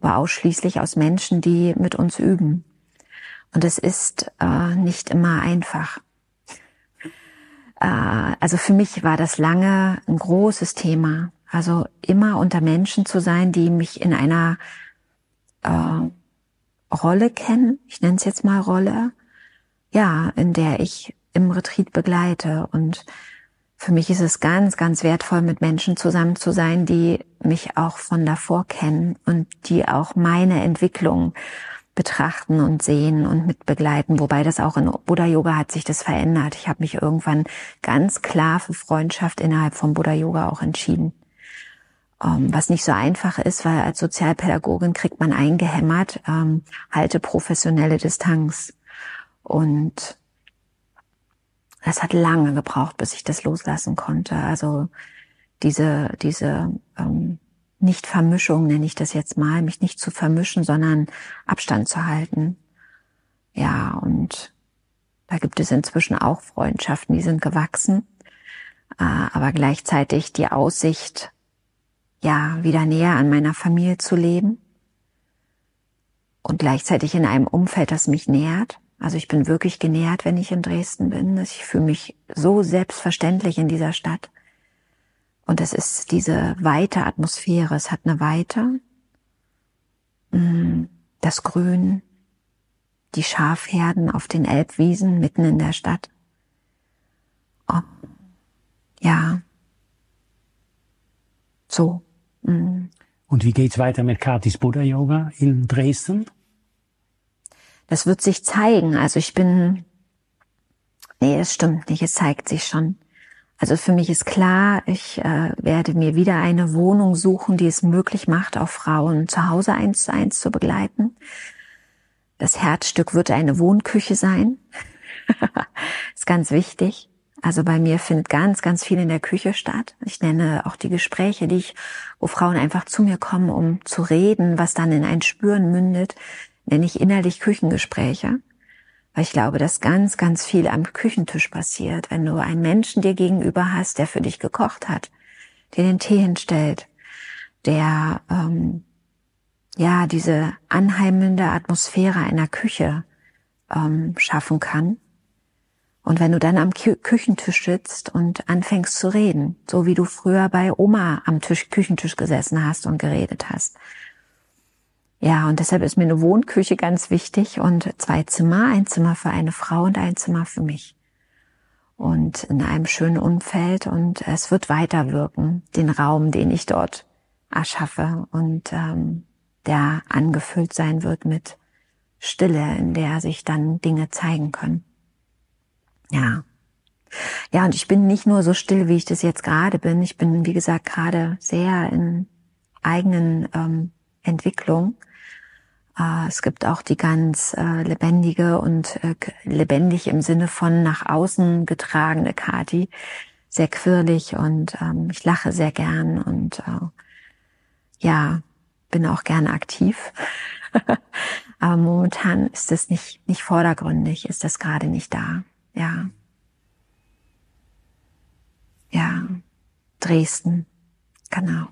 aber ausschließlich aus Menschen, die mit uns üben. Und es ist äh, nicht immer einfach. Äh, also für mich war das lange ein großes Thema. Also immer unter Menschen zu sein, die mich in einer äh, Rolle kennen, ich nenne es jetzt mal Rolle, ja, in der ich im Retreat begleite und für mich ist es ganz, ganz wertvoll, mit Menschen zusammen zu sein, die mich auch von davor kennen und die auch meine Entwicklung betrachten und sehen und mitbegleiten. Wobei das auch in Buddha Yoga hat sich das verändert. Ich habe mich irgendwann ganz klar für Freundschaft innerhalb von Buddha Yoga auch entschieden. Um, ähm, was nicht so einfach ist, weil als Sozialpädagogin kriegt man eingehämmert, ähm, halte professionelle Distanz. Und es hat lange gebraucht, bis ich das loslassen konnte. Also diese, diese ähm, Nicht-Vermischung nenne ich das jetzt mal, mich nicht zu vermischen, sondern Abstand zu halten. Ja, und da gibt es inzwischen auch Freundschaften, die sind gewachsen, äh, aber gleichzeitig die Aussicht, ja, wieder näher an meiner Familie zu leben und gleichzeitig in einem Umfeld, das mich nährt Also ich bin wirklich genährt, wenn ich in Dresden bin. Ich fühle mich so selbstverständlich in dieser Stadt. Und es ist diese weite Atmosphäre. Es hat eine Weite. Mm, das Grün, die Schafherden auf den Elbwiesen mitten in der Stadt. Oh, ja. So. Mm. Und wie geht's weiter mit Katis Buddha Yoga in Dresden? Das wird sich zeigen. Also ich bin, nee, es stimmt nicht. Es zeigt sich schon. Also für mich ist klar, ich äh, werde mir wieder eine Wohnung suchen, die es möglich macht, auch Frauen zu Hause eins zu eins zu begleiten. Das Herzstück wird eine Wohnküche sein. ist ganz wichtig. Also bei mir findet ganz, ganz viel in der Küche statt. Ich nenne auch die Gespräche, die ich, wo Frauen einfach zu mir kommen, um zu reden, was dann in ein Spüren mündet, nenne ich innerlich Küchengespräche. Weil ich glaube, dass ganz, ganz viel am Küchentisch passiert, wenn du einen Menschen dir gegenüber hast, der für dich gekocht hat, der den Tee hinstellt, der ähm, ja diese anheimelnde Atmosphäre einer Küche ähm, schaffen kann. Und wenn du dann am Kü Küchentisch sitzt und anfängst zu reden, so wie du früher bei Oma am Tisch, Küchentisch gesessen hast und geredet hast, ja, und deshalb ist mir eine Wohnküche ganz wichtig und zwei Zimmer, ein Zimmer für eine Frau und ein Zimmer für mich. Und in einem schönen Umfeld und es wird weiterwirken, den Raum, den ich dort erschaffe und ähm, der angefüllt sein wird mit Stille, in der sich dann Dinge zeigen können. Ja. Ja, und ich bin nicht nur so still, wie ich das jetzt gerade bin. Ich bin, wie gesagt, gerade sehr in eigenen ähm, Entwicklung. Äh, es gibt auch die ganz äh, lebendige und äh, lebendig im Sinne von nach außen getragene Kati. Sehr quirlig und ähm, ich lache sehr gern und ja, bin auch gern aktiv. Aber momentan ist es nicht, nicht vordergründig, ist das gerade nicht da. Ja. Ja. Dresden. Genau.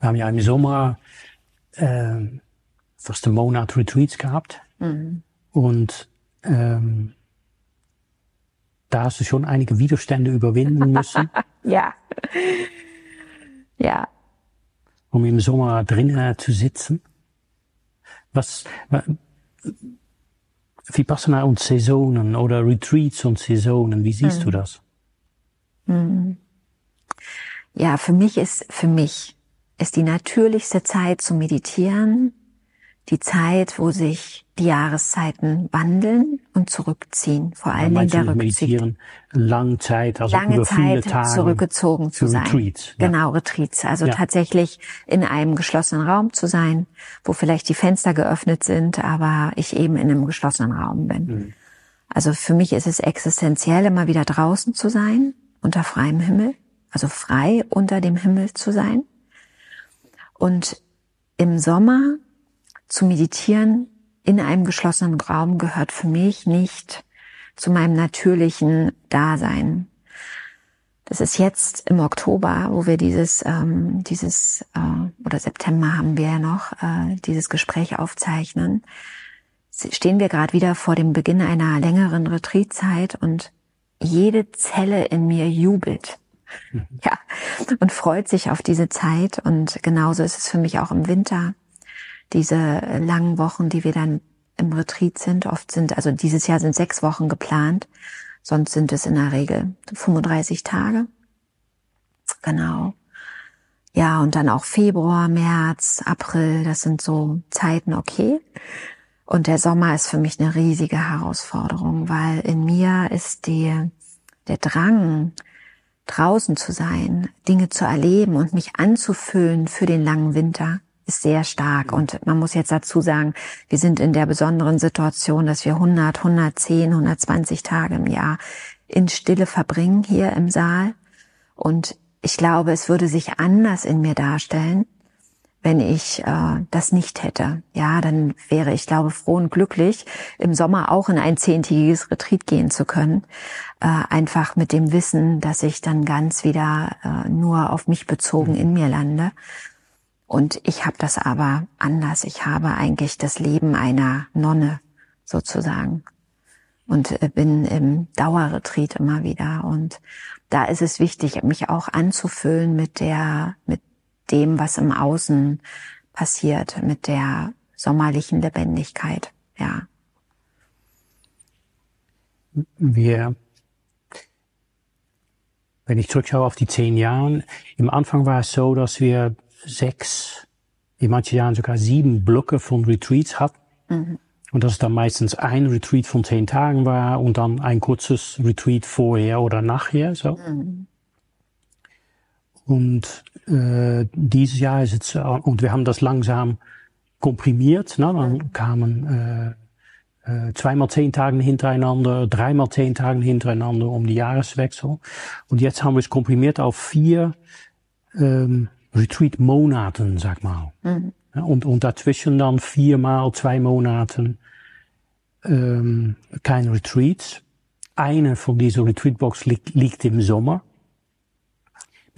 Wir haben ja im Sommer äh, fast einen Monat Retreats gehabt. Mhm. Und ähm, da hast du schon einige Widerstände überwinden müssen. ja. Ja. Um im Sommer drinnen zu sitzen. Was, Vipassana und Saisonen oder Retreats und Saisonen, wie siehst mhm. du das? Mhm. Ja, für mich ist, für mich ist die natürlichste Zeit zu meditieren, die Zeit, wo sich die Jahreszeiten wandeln und zurückziehen, vor allem in der Rückzug. Lange Zeit, also lange über Zeit Tage zurückgezogen zu sein. Retreats, ja. Genau, Retreats. Also ja. tatsächlich in einem geschlossenen Raum zu sein, wo vielleicht die Fenster geöffnet sind, aber ich eben in einem geschlossenen Raum bin. Mhm. Also für mich ist es existenziell, immer wieder draußen zu sein, unter freiem Himmel, also frei unter dem Himmel zu sein. Und im Sommer zu meditieren in einem geschlossenen Raum gehört für mich nicht zu meinem natürlichen Dasein. Das ist jetzt im Oktober, wo wir dieses, ähm, dieses äh, oder September haben wir ja noch äh, dieses Gespräch aufzeichnen. Stehen wir gerade wieder vor dem Beginn einer längeren Retreatzeit und jede Zelle in mir jubelt. Ja, und freut sich auf diese Zeit. Und genauso ist es für mich auch im Winter. Diese langen Wochen, die wir dann im Retreat sind, oft sind, also dieses Jahr sind sechs Wochen geplant, sonst sind es in der Regel 35 Tage. Genau. Ja, und dann auch Februar, März, April, das sind so Zeiten okay. Und der Sommer ist für mich eine riesige Herausforderung, weil in mir ist die, der Drang, draußen zu sein, Dinge zu erleben und mich anzufüllen für den langen Winter ist sehr stark. Und man muss jetzt dazu sagen, wir sind in der besonderen Situation, dass wir 100, 110, 120 Tage im Jahr in Stille verbringen hier im Saal. Und ich glaube, es würde sich anders in mir darstellen, wenn ich äh, das nicht hätte. Ja, dann wäre ich, glaube, froh und glücklich, im Sommer auch in ein zehntägiges Retreat gehen zu können. Äh, einfach mit dem Wissen, dass ich dann ganz wieder äh, nur auf mich bezogen in mir lande. Und ich habe das aber anders. Ich habe eigentlich das Leben einer Nonne sozusagen. Und äh, bin im Dauerretreat immer wieder. Und da ist es wichtig, mich auch anzufüllen mit der, mit dem, was im Außen passiert, mit der sommerlichen Lebendigkeit, ja. Wir, wenn ich zurückschaue auf die zehn Jahre, im Anfang war es so, dass wir sechs, in manchen Jahren sogar sieben Blöcke von Retreats hatten. Mhm. Und dass es dann meistens ein Retreat von zehn Tagen war und dann ein kurzes Retreat vorher oder nachher. So. Mhm. Und äh, dieses Jahr ist es, äh, und wir haben das langsam komprimiert. Ne? Dann kamen äh, äh, zweimal zehn Tagen hintereinander, dreimal zehn Tagen hintereinander um die Jahreswechsel. Und jetzt haben wir es komprimiert auf vier ähm, Retreat-Monaten, sag mal. Mhm. Und, und dazwischen dann viermal zwei Monaten ähm, kein Retreat. Eine von diesen Retreatbox liegt, liegt im Sommer.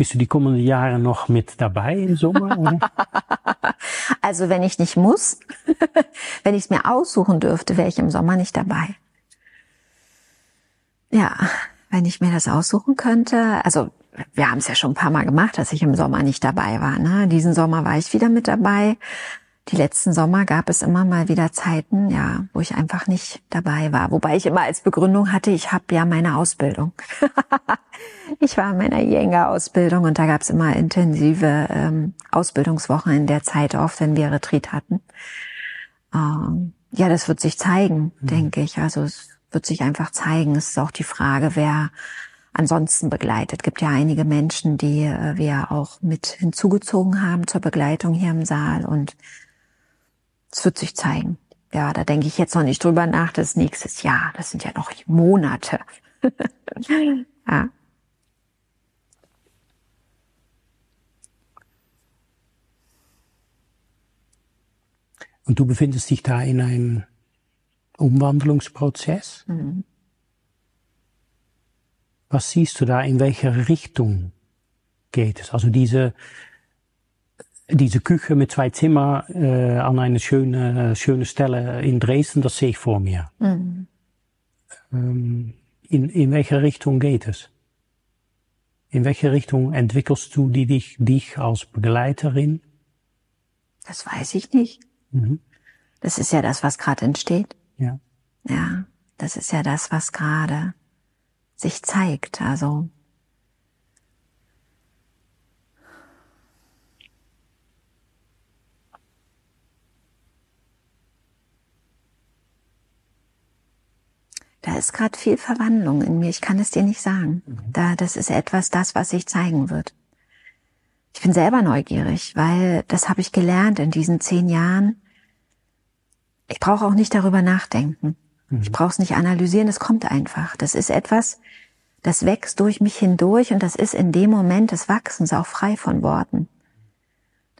Bist du die kommenden Jahre noch mit dabei im Sommer? Oder? also wenn ich nicht muss, wenn ich es mir aussuchen dürfte, wäre ich im Sommer nicht dabei. Ja, wenn ich mir das aussuchen könnte, also wir haben es ja schon ein paar Mal gemacht, dass ich im Sommer nicht dabei war. Ne? Diesen Sommer war ich wieder mit dabei. Die letzten Sommer gab es immer mal wieder Zeiten, ja, wo ich einfach nicht dabei war. Wobei ich immer als Begründung hatte, ich habe ja meine Ausbildung. ich war in meiner Jenga-Ausbildung und da gab es immer intensive ähm, Ausbildungswochen in der Zeit, oft wenn wir Retreat hatten. Ähm, ja, das wird sich zeigen, mhm. denke ich. Also es wird sich einfach zeigen. Es ist auch die Frage, wer ansonsten begleitet. Es gibt ja einige Menschen, die äh, wir auch mit hinzugezogen haben zur Begleitung hier im Saal und es wird sich zeigen. Ja, da denke ich jetzt noch nicht drüber nach, das nächstes Jahr. Das sind ja noch Monate. ja. Und du befindest dich da in einem Umwandlungsprozess? Mhm. Was siehst du da, in welche Richtung geht es? Also diese, diese Küche mit zwei Zimmer äh, an eine schöne, schöne Stelle in Dresden, das sehe ich vor mir. Mhm. Ähm, in, in welche Richtung geht es? In welche Richtung entwickelst du die, dich, dich als Begleiterin? Das weiß ich nicht. Mhm. Das ist ja das, was gerade entsteht. Ja. Ja, das ist ja das, was gerade sich zeigt. Also da ist gerade viel Verwandlung in mir. Ich kann es dir nicht sagen. Mhm. Da, das ist etwas, das, was sich zeigen wird. Ich bin selber neugierig, weil das habe ich gelernt in diesen zehn Jahren. Ich brauche auch nicht darüber nachdenken. Mhm. Ich brauche es nicht analysieren, es kommt einfach. Das ist etwas, das wächst durch mich hindurch und das ist in dem Moment des Wachsens auch frei von Worten.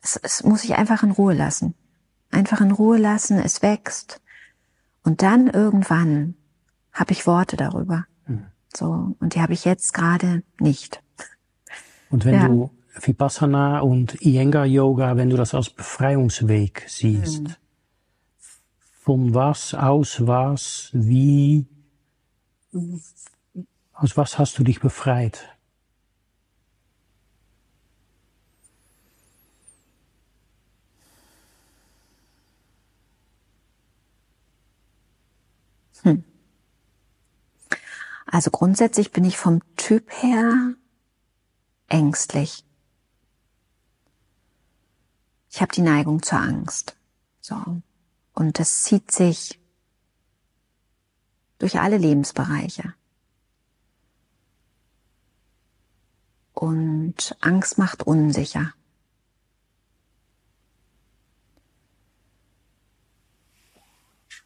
Das, das muss ich einfach in Ruhe lassen. Einfach in Ruhe lassen, es wächst. Und dann irgendwann habe ich Worte darüber. Mhm. So, und die habe ich jetzt gerade nicht. Und wenn ja. du Vipassana und Iyengar Yoga, wenn du das als Befreiungsweg siehst, mhm von was, aus was, wie, aus was hast du dich befreit? Hm. Also grundsätzlich bin ich vom Typ her ängstlich. Ich habe die Neigung zur Angst. So. Und das zieht sich durch alle Lebensbereiche. Und Angst macht unsicher.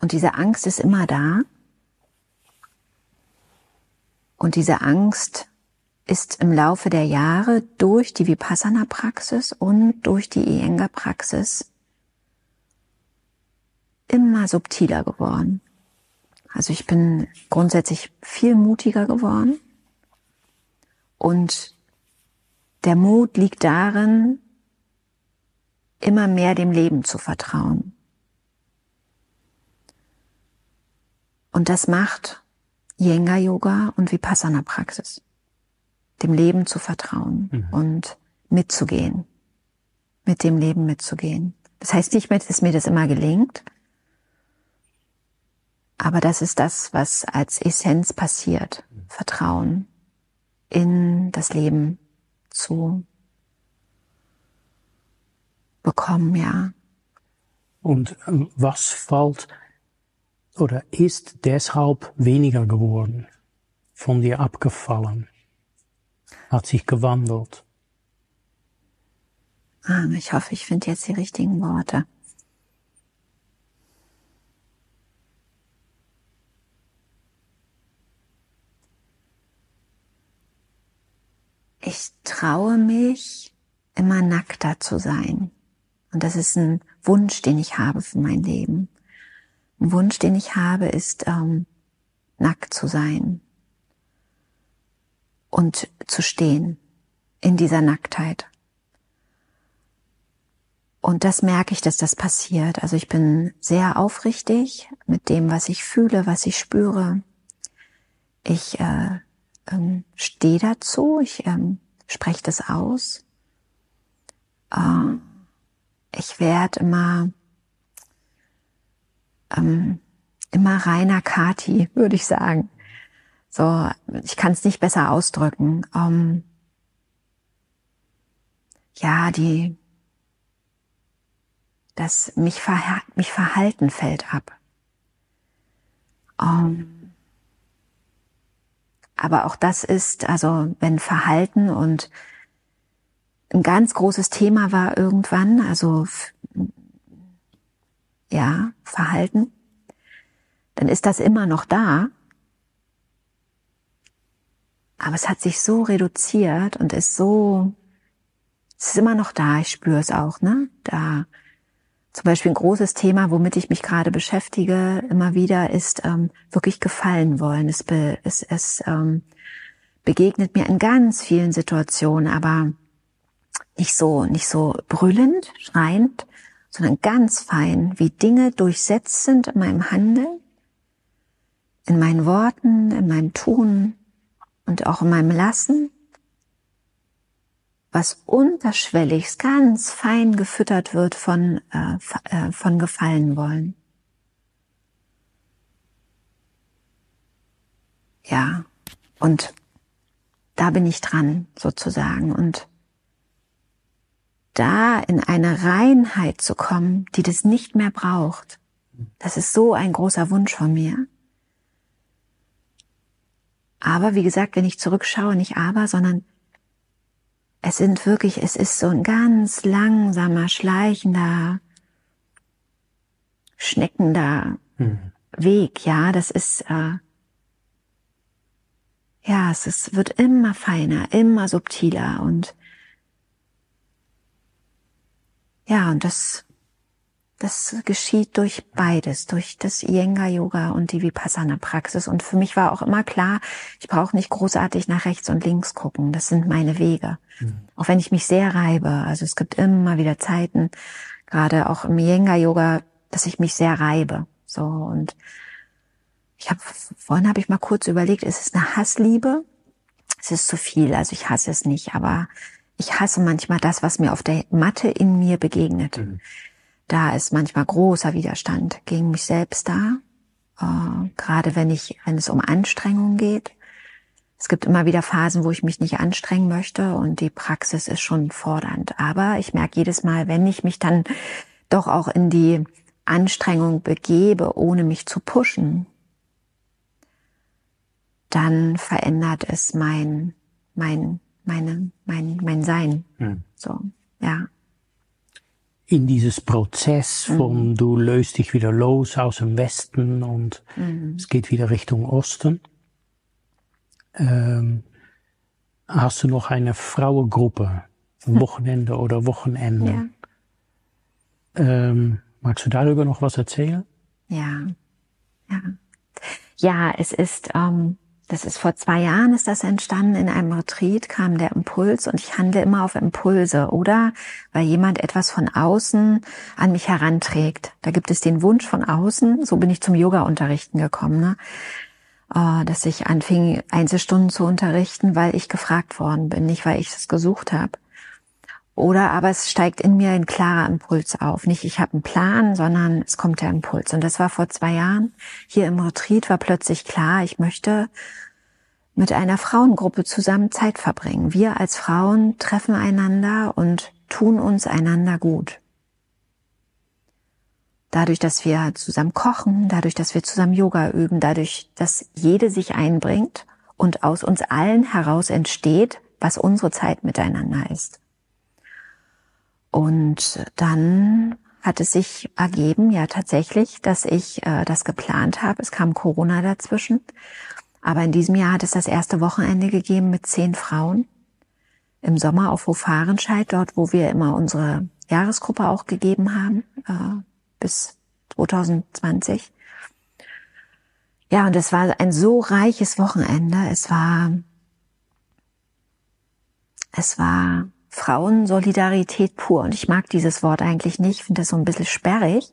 Und diese Angst ist immer da. Und diese Angst ist im Laufe der Jahre durch die Vipassana-Praxis und durch die Iyengar-Praxis immer subtiler geworden. Also ich bin grundsätzlich viel mutiger geworden. Und der Mut liegt darin, immer mehr dem Leben zu vertrauen. Und das macht Yenga Yoga und Vipassana Praxis. Dem Leben zu vertrauen mhm. und mitzugehen. Mit dem Leben mitzugehen. Das heißt nicht mehr, dass mir das immer gelingt. Aber das ist das, was als Essenz passiert. Vertrauen in das Leben zu bekommen, ja. Und ähm, was fällt oder ist deshalb weniger geworden, von dir abgefallen, hat sich gewandelt? Ah, ich hoffe, ich finde jetzt die richtigen Worte. Ich traue mich, immer nackter zu sein. Und das ist ein Wunsch, den ich habe für mein Leben. Wunsch, den ich habe, ist ähm, nackt zu sein und zu stehen in dieser Nacktheit. Und das merke ich, dass das passiert. Also ich bin sehr aufrichtig mit dem, was ich fühle, was ich spüre. Ich äh, ähm, stehe dazu, ich ähm, spreche das aus. Äh, ich werde immer, ähm, immer reiner Kati, würde ich sagen. So, ich kann es nicht besser ausdrücken. Ähm, ja, die, das mich, verha mich Verhalten fällt ab. Ähm, aber auch das ist, also wenn Verhalten und ein ganz großes Thema war irgendwann, also ja, Verhalten, dann ist das immer noch da. Aber es hat sich so reduziert und ist so, es ist immer noch da, ich spüre es auch, ne? Da zum Beispiel ein großes Thema, womit ich mich gerade beschäftige, immer wieder, ist ähm, wirklich gefallen wollen. Es, be, es, es ähm, begegnet mir in ganz vielen Situationen, aber nicht so, nicht so brüllend, schreiend, sondern ganz fein, wie Dinge durchsetzt sind in meinem Handeln, in meinen Worten, in meinem Tun und auch in meinem Lassen, was unterschwellig ganz fein gefüttert wird von, äh, äh, von gefallen wollen. Ja, und da bin ich dran sozusagen und da in eine Reinheit zu kommen, die das nicht mehr braucht. Das ist so ein großer Wunsch von mir. Aber wie gesagt, wenn ich zurückschaue, nicht aber, sondern es sind wirklich, es ist so ein ganz langsamer, schleichender, schneckender mhm. Weg, ja, das ist, äh, ja, es ist, wird immer feiner, immer subtiler und ja, und das, das geschieht durch beides, durch das Iyengar Yoga und die Vipassana Praxis. Und für mich war auch immer klar, ich brauche nicht großartig nach rechts und links gucken. Das sind meine Wege. Mhm. Auch wenn ich mich sehr reibe. Also es gibt immer wieder Zeiten, gerade auch im Iyengar Yoga, dass ich mich sehr reibe. So und ich habe vorhin habe ich mal kurz überlegt, ist es eine Hassliebe? Es ist zu viel, also ich hasse es nicht, aber ich hasse manchmal das, was mir auf der Matte in mir begegnet. Mhm. Da ist manchmal großer Widerstand gegen mich selbst da, äh, gerade wenn ich, wenn es um Anstrengung geht. Es gibt immer wieder Phasen, wo ich mich nicht anstrengen möchte und die Praxis ist schon fordernd. Aber ich merke jedes Mal, wenn ich mich dann doch auch in die Anstrengung begebe, ohne mich zu pushen, dann verändert es mein, mein meine, mein, mein Sein. Mhm. So, ja. In dieses Prozess von mhm. du löst dich wieder los aus dem Westen und mhm. es geht wieder Richtung Osten. Ähm, hast du noch eine Frauengruppe, Wochenende oder Wochenende? Ja. Ähm, magst du darüber noch was erzählen? Ja, ja. Ja, es ist, ähm, das ist vor zwei Jahren ist das entstanden. In einem Retreat kam der Impuls und ich handle immer auf Impulse oder weil jemand etwas von außen an mich heranträgt. Da gibt es den Wunsch von außen. So bin ich zum Yoga-Unterrichten gekommen, ne? Äh, dass ich anfing, Einzelstunden zu unterrichten, weil ich gefragt worden bin, nicht weil ich es gesucht habe. Oder aber es steigt in mir ein klarer Impuls auf. Nicht ich habe einen Plan, sondern es kommt der Impuls. Und das war vor zwei Jahren. Hier im Retreat war plötzlich klar, ich möchte mit einer Frauengruppe zusammen Zeit verbringen. Wir als Frauen treffen einander und tun uns einander gut. Dadurch, dass wir zusammen kochen, dadurch, dass wir zusammen Yoga üben, dadurch, dass jede sich einbringt und aus uns allen heraus entsteht, was unsere Zeit miteinander ist. Und dann hat es sich ergeben, ja tatsächlich, dass ich äh, das geplant habe. Es kam Corona dazwischen. Aber in diesem Jahr hat es das erste Wochenende gegeben mit zehn Frauen im Sommer auf Hofarenscheid, dort wo wir immer unsere Jahresgruppe auch gegeben haben, äh, bis 2020. Ja, und es war ein so reiches Wochenende. Es war, es war Frauensolidarität pur. Und ich mag dieses Wort eigentlich nicht, finde das so ein bisschen sperrig.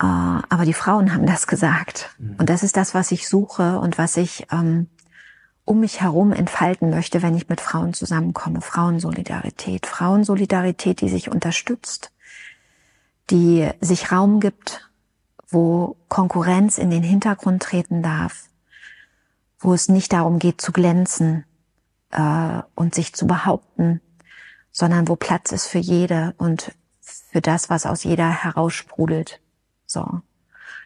Äh, aber die Frauen haben das gesagt. Mhm. Und das ist das, was ich suche und was ich ähm, um mich herum entfalten möchte, wenn ich mit Frauen zusammenkomme. Frauensolidarität. Frauensolidarität, die sich unterstützt, die sich Raum gibt, wo Konkurrenz in den Hintergrund treten darf, wo es nicht darum geht zu glänzen äh, und sich zu behaupten, sondern wo Platz ist für jede und für das, was aus jeder heraussprudelt. So.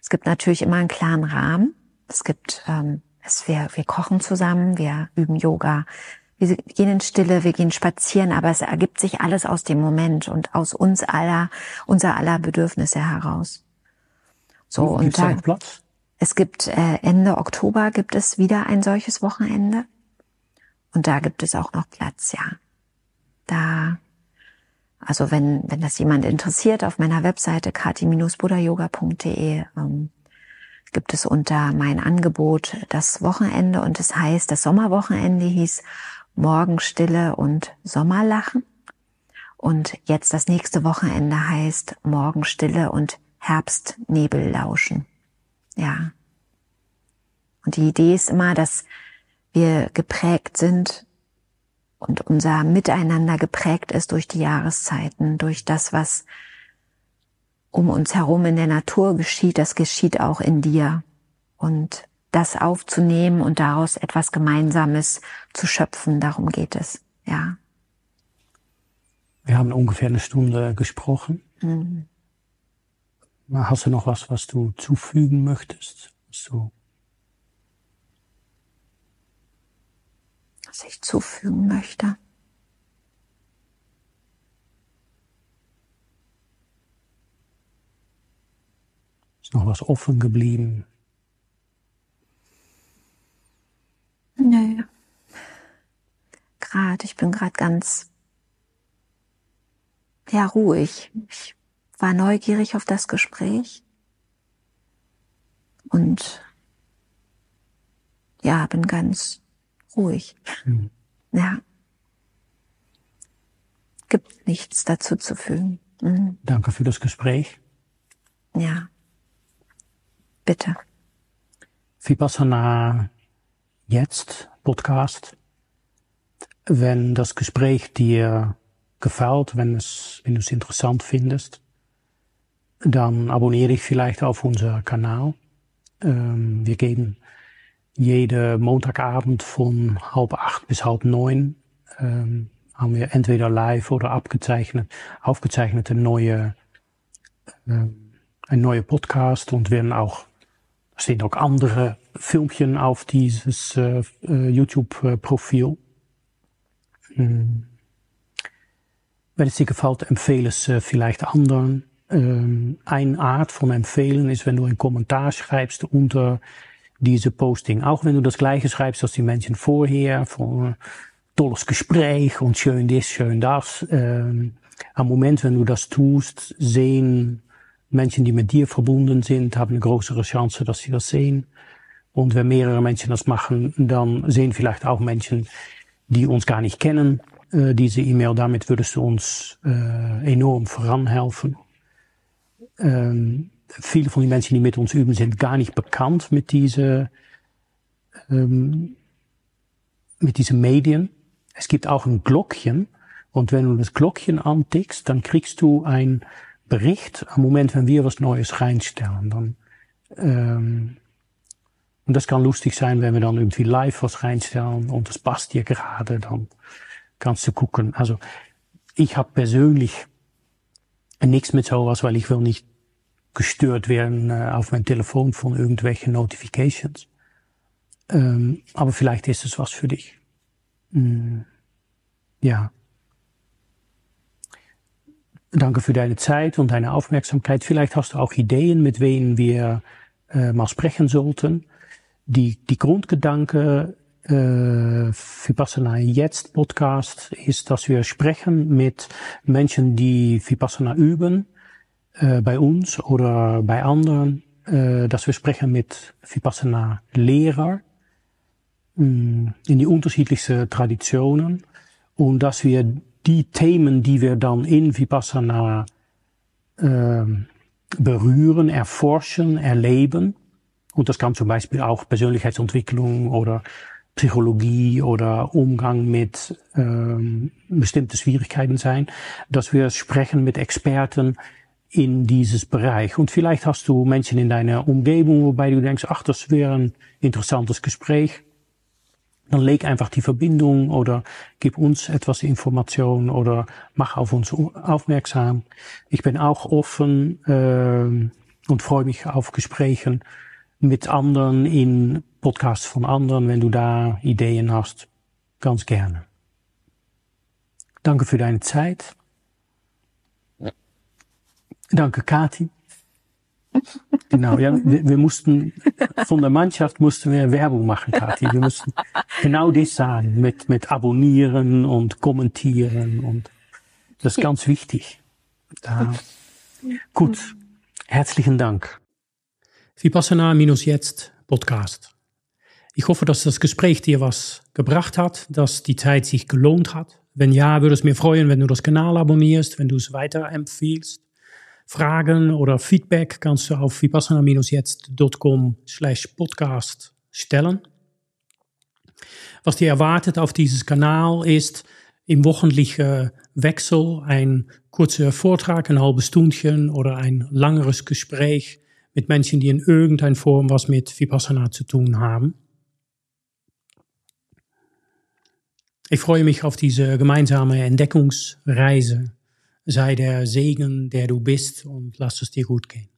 Es gibt natürlich immer einen klaren Rahmen. Es gibt, ähm, es, wir, wir kochen zusammen, wir üben Yoga, wir gehen in Stille, wir gehen spazieren, aber es ergibt sich alles aus dem Moment und aus uns aller, unser aller Bedürfnisse heraus. So und da, Platz? es gibt äh, Ende Oktober gibt es wieder ein solches Wochenende und da gibt es auch noch Platz, ja. Da, also wenn, wenn das jemand interessiert, auf meiner Webseite kati-buddhayoga.de ähm, gibt es unter mein Angebot das Wochenende und es das heißt, das Sommerwochenende hieß Morgenstille und Sommerlachen. Und jetzt das nächste Wochenende heißt Morgenstille und Herbstnebel lauschen. Ja. Und die Idee ist immer, dass wir geprägt sind und unser Miteinander geprägt ist durch die Jahreszeiten, durch das, was um uns herum in der Natur geschieht, das geschieht auch in dir. Und das aufzunehmen und daraus etwas Gemeinsames zu schöpfen, darum geht es, ja. Wir haben ungefähr eine Stunde gesprochen. Mhm. Hast du noch was, was du zufügen möchtest? So. Was ich zufügen möchte. Ist noch was offen geblieben? Nö. Gerade, ich bin gerade ganz ja ruhig. Ich war neugierig auf das Gespräch und ja, bin ganz ruhig. Mhm. Ja. Gibt nichts dazu zu fügen. Mhm. Danke für das Gespräch. Ja. Bitte. Vipassana jetzt Podcast. Wenn das Gespräch dir gefällt, wenn, es, wenn du es interessant findest, dann abonniere dich vielleicht auf unser Kanal. Ähm, wir geben jede Montagabend von halb acht bis halb neun ähm, haben wir entweder live oder abgezeichnet, aufgezeichnete neue, äh, ein neuer Podcast und werden auch, stehen auch andere Filmchen auf dieses äh, äh YouTube-Profil. Hm. Wenn es dir gefällt, empfehle es äh, vielleicht anderen. Ähm, ein Art von empfehlen ist, wenn du einen Kommentar schreibst unter diese Posting. Auch wenn du das gleiche schreibst als die Menschen vorher, von tolles Gespräch und schön dies, schön das. Ähm, am Moment, wenn du das tust, sehen Menschen, die mit dir verbunden sind, haben eine größere Chance, dass sie das sehen. Und wenn mehrere Menschen das machen, dann sehen vielleicht auch Menschen, die uns gar nicht kennen, äh, diese E-Mail. Damit würdest du uns äh, enorm voranhelfen. Ähm, viele von den Menschen, die mit uns üben, sind gar nicht bekannt mit diese, ähm, mit diesen Medien. Es gibt auch ein Glockchen. Und wenn du das Glockchen antickst, dann kriegst du ein Bericht am Moment, wenn wir was Neues reinstellen. Dann, ähm, und das kann lustig sein, wenn wir dann irgendwie live was reinstellen und das passt dir gerade, dann kannst du gucken. Also ich habe persönlich nichts mit sowas, weil ich will nicht gestört werden äh, auf mein Telefon von irgendwelchen Notifications. Ähm, aber vielleicht ist es was für dich. Mm, ja. Danke für deine Zeit und deine Aufmerksamkeit. Vielleicht hast du auch Ideen, mit wem wir äh, mal sprechen sollten. Die, die Grundgedanke äh, Vipassana Jetzt Podcast ist, dass wir sprechen mit Menschen, die Vipassana üben, äh, bei uns oder bei anderen, äh, dass wir sprechen mit Vipassana Lehrer mh, mm, in die unterschiedlichsten Traditionen und dass wir die Themen, die wir dann in Vipassana äh, berühren, erforschen, erleben. Und das kann zum Beispiel auch Persönlichkeitsentwicklung oder Psychologie oder Umgang mit ähm, bestimmten Schwierigkeiten sein, dass wir sprechen mit Experten in dieses Bereich. Und vielleicht hast du Menschen in deiner Umgebung, wobei du denkst, ach, das wäre ein interessantes Gespräch dann leg einfach die Verbindung oder gib uns etwas Information oder mach auf uns aufmerksam. Ich bin auch offen äh, und freue mich auf Gesprächen mit anderen in Podcasts von anderen, wenn du da Ideen hast. Ganz gerne. Danke für deine Zeit. Danke, Kati. Genau, ja, wir, wir, mussten, von der Mannschaft mussten wir Werbung machen, Kathi. Wir mussten genau das sagen, mit, mit abonnieren und kommentieren und das ist ganz wichtig. Da. Gut, herzlichen Dank. Vipassana-jetzt Podcast. Ich hoffe, dass das Gespräch dir was gebracht hat, dass die Zeit sich gelohnt hat. Wenn ja, würde es mir freuen, wenn du das Kanal abonnierst, wenn du es weiterempfiehlst. Fragen oder Feedback kannst du auf vipassana-jetzt.com slash podcast stellen. Was dir erwartet auf dieses Kanal ist im wöchentlichen Wechsel ein kurzer Vortrag, ein halbes Stundchen oder ein langeres Gespräch mit Menschen, die in irgendeiner Form was mit Vipassana zu tun haben. Ich freue mich auf diese gemeinsame Entdeckungsreise sei der Segen, der du bist und lass es dir gut gehen.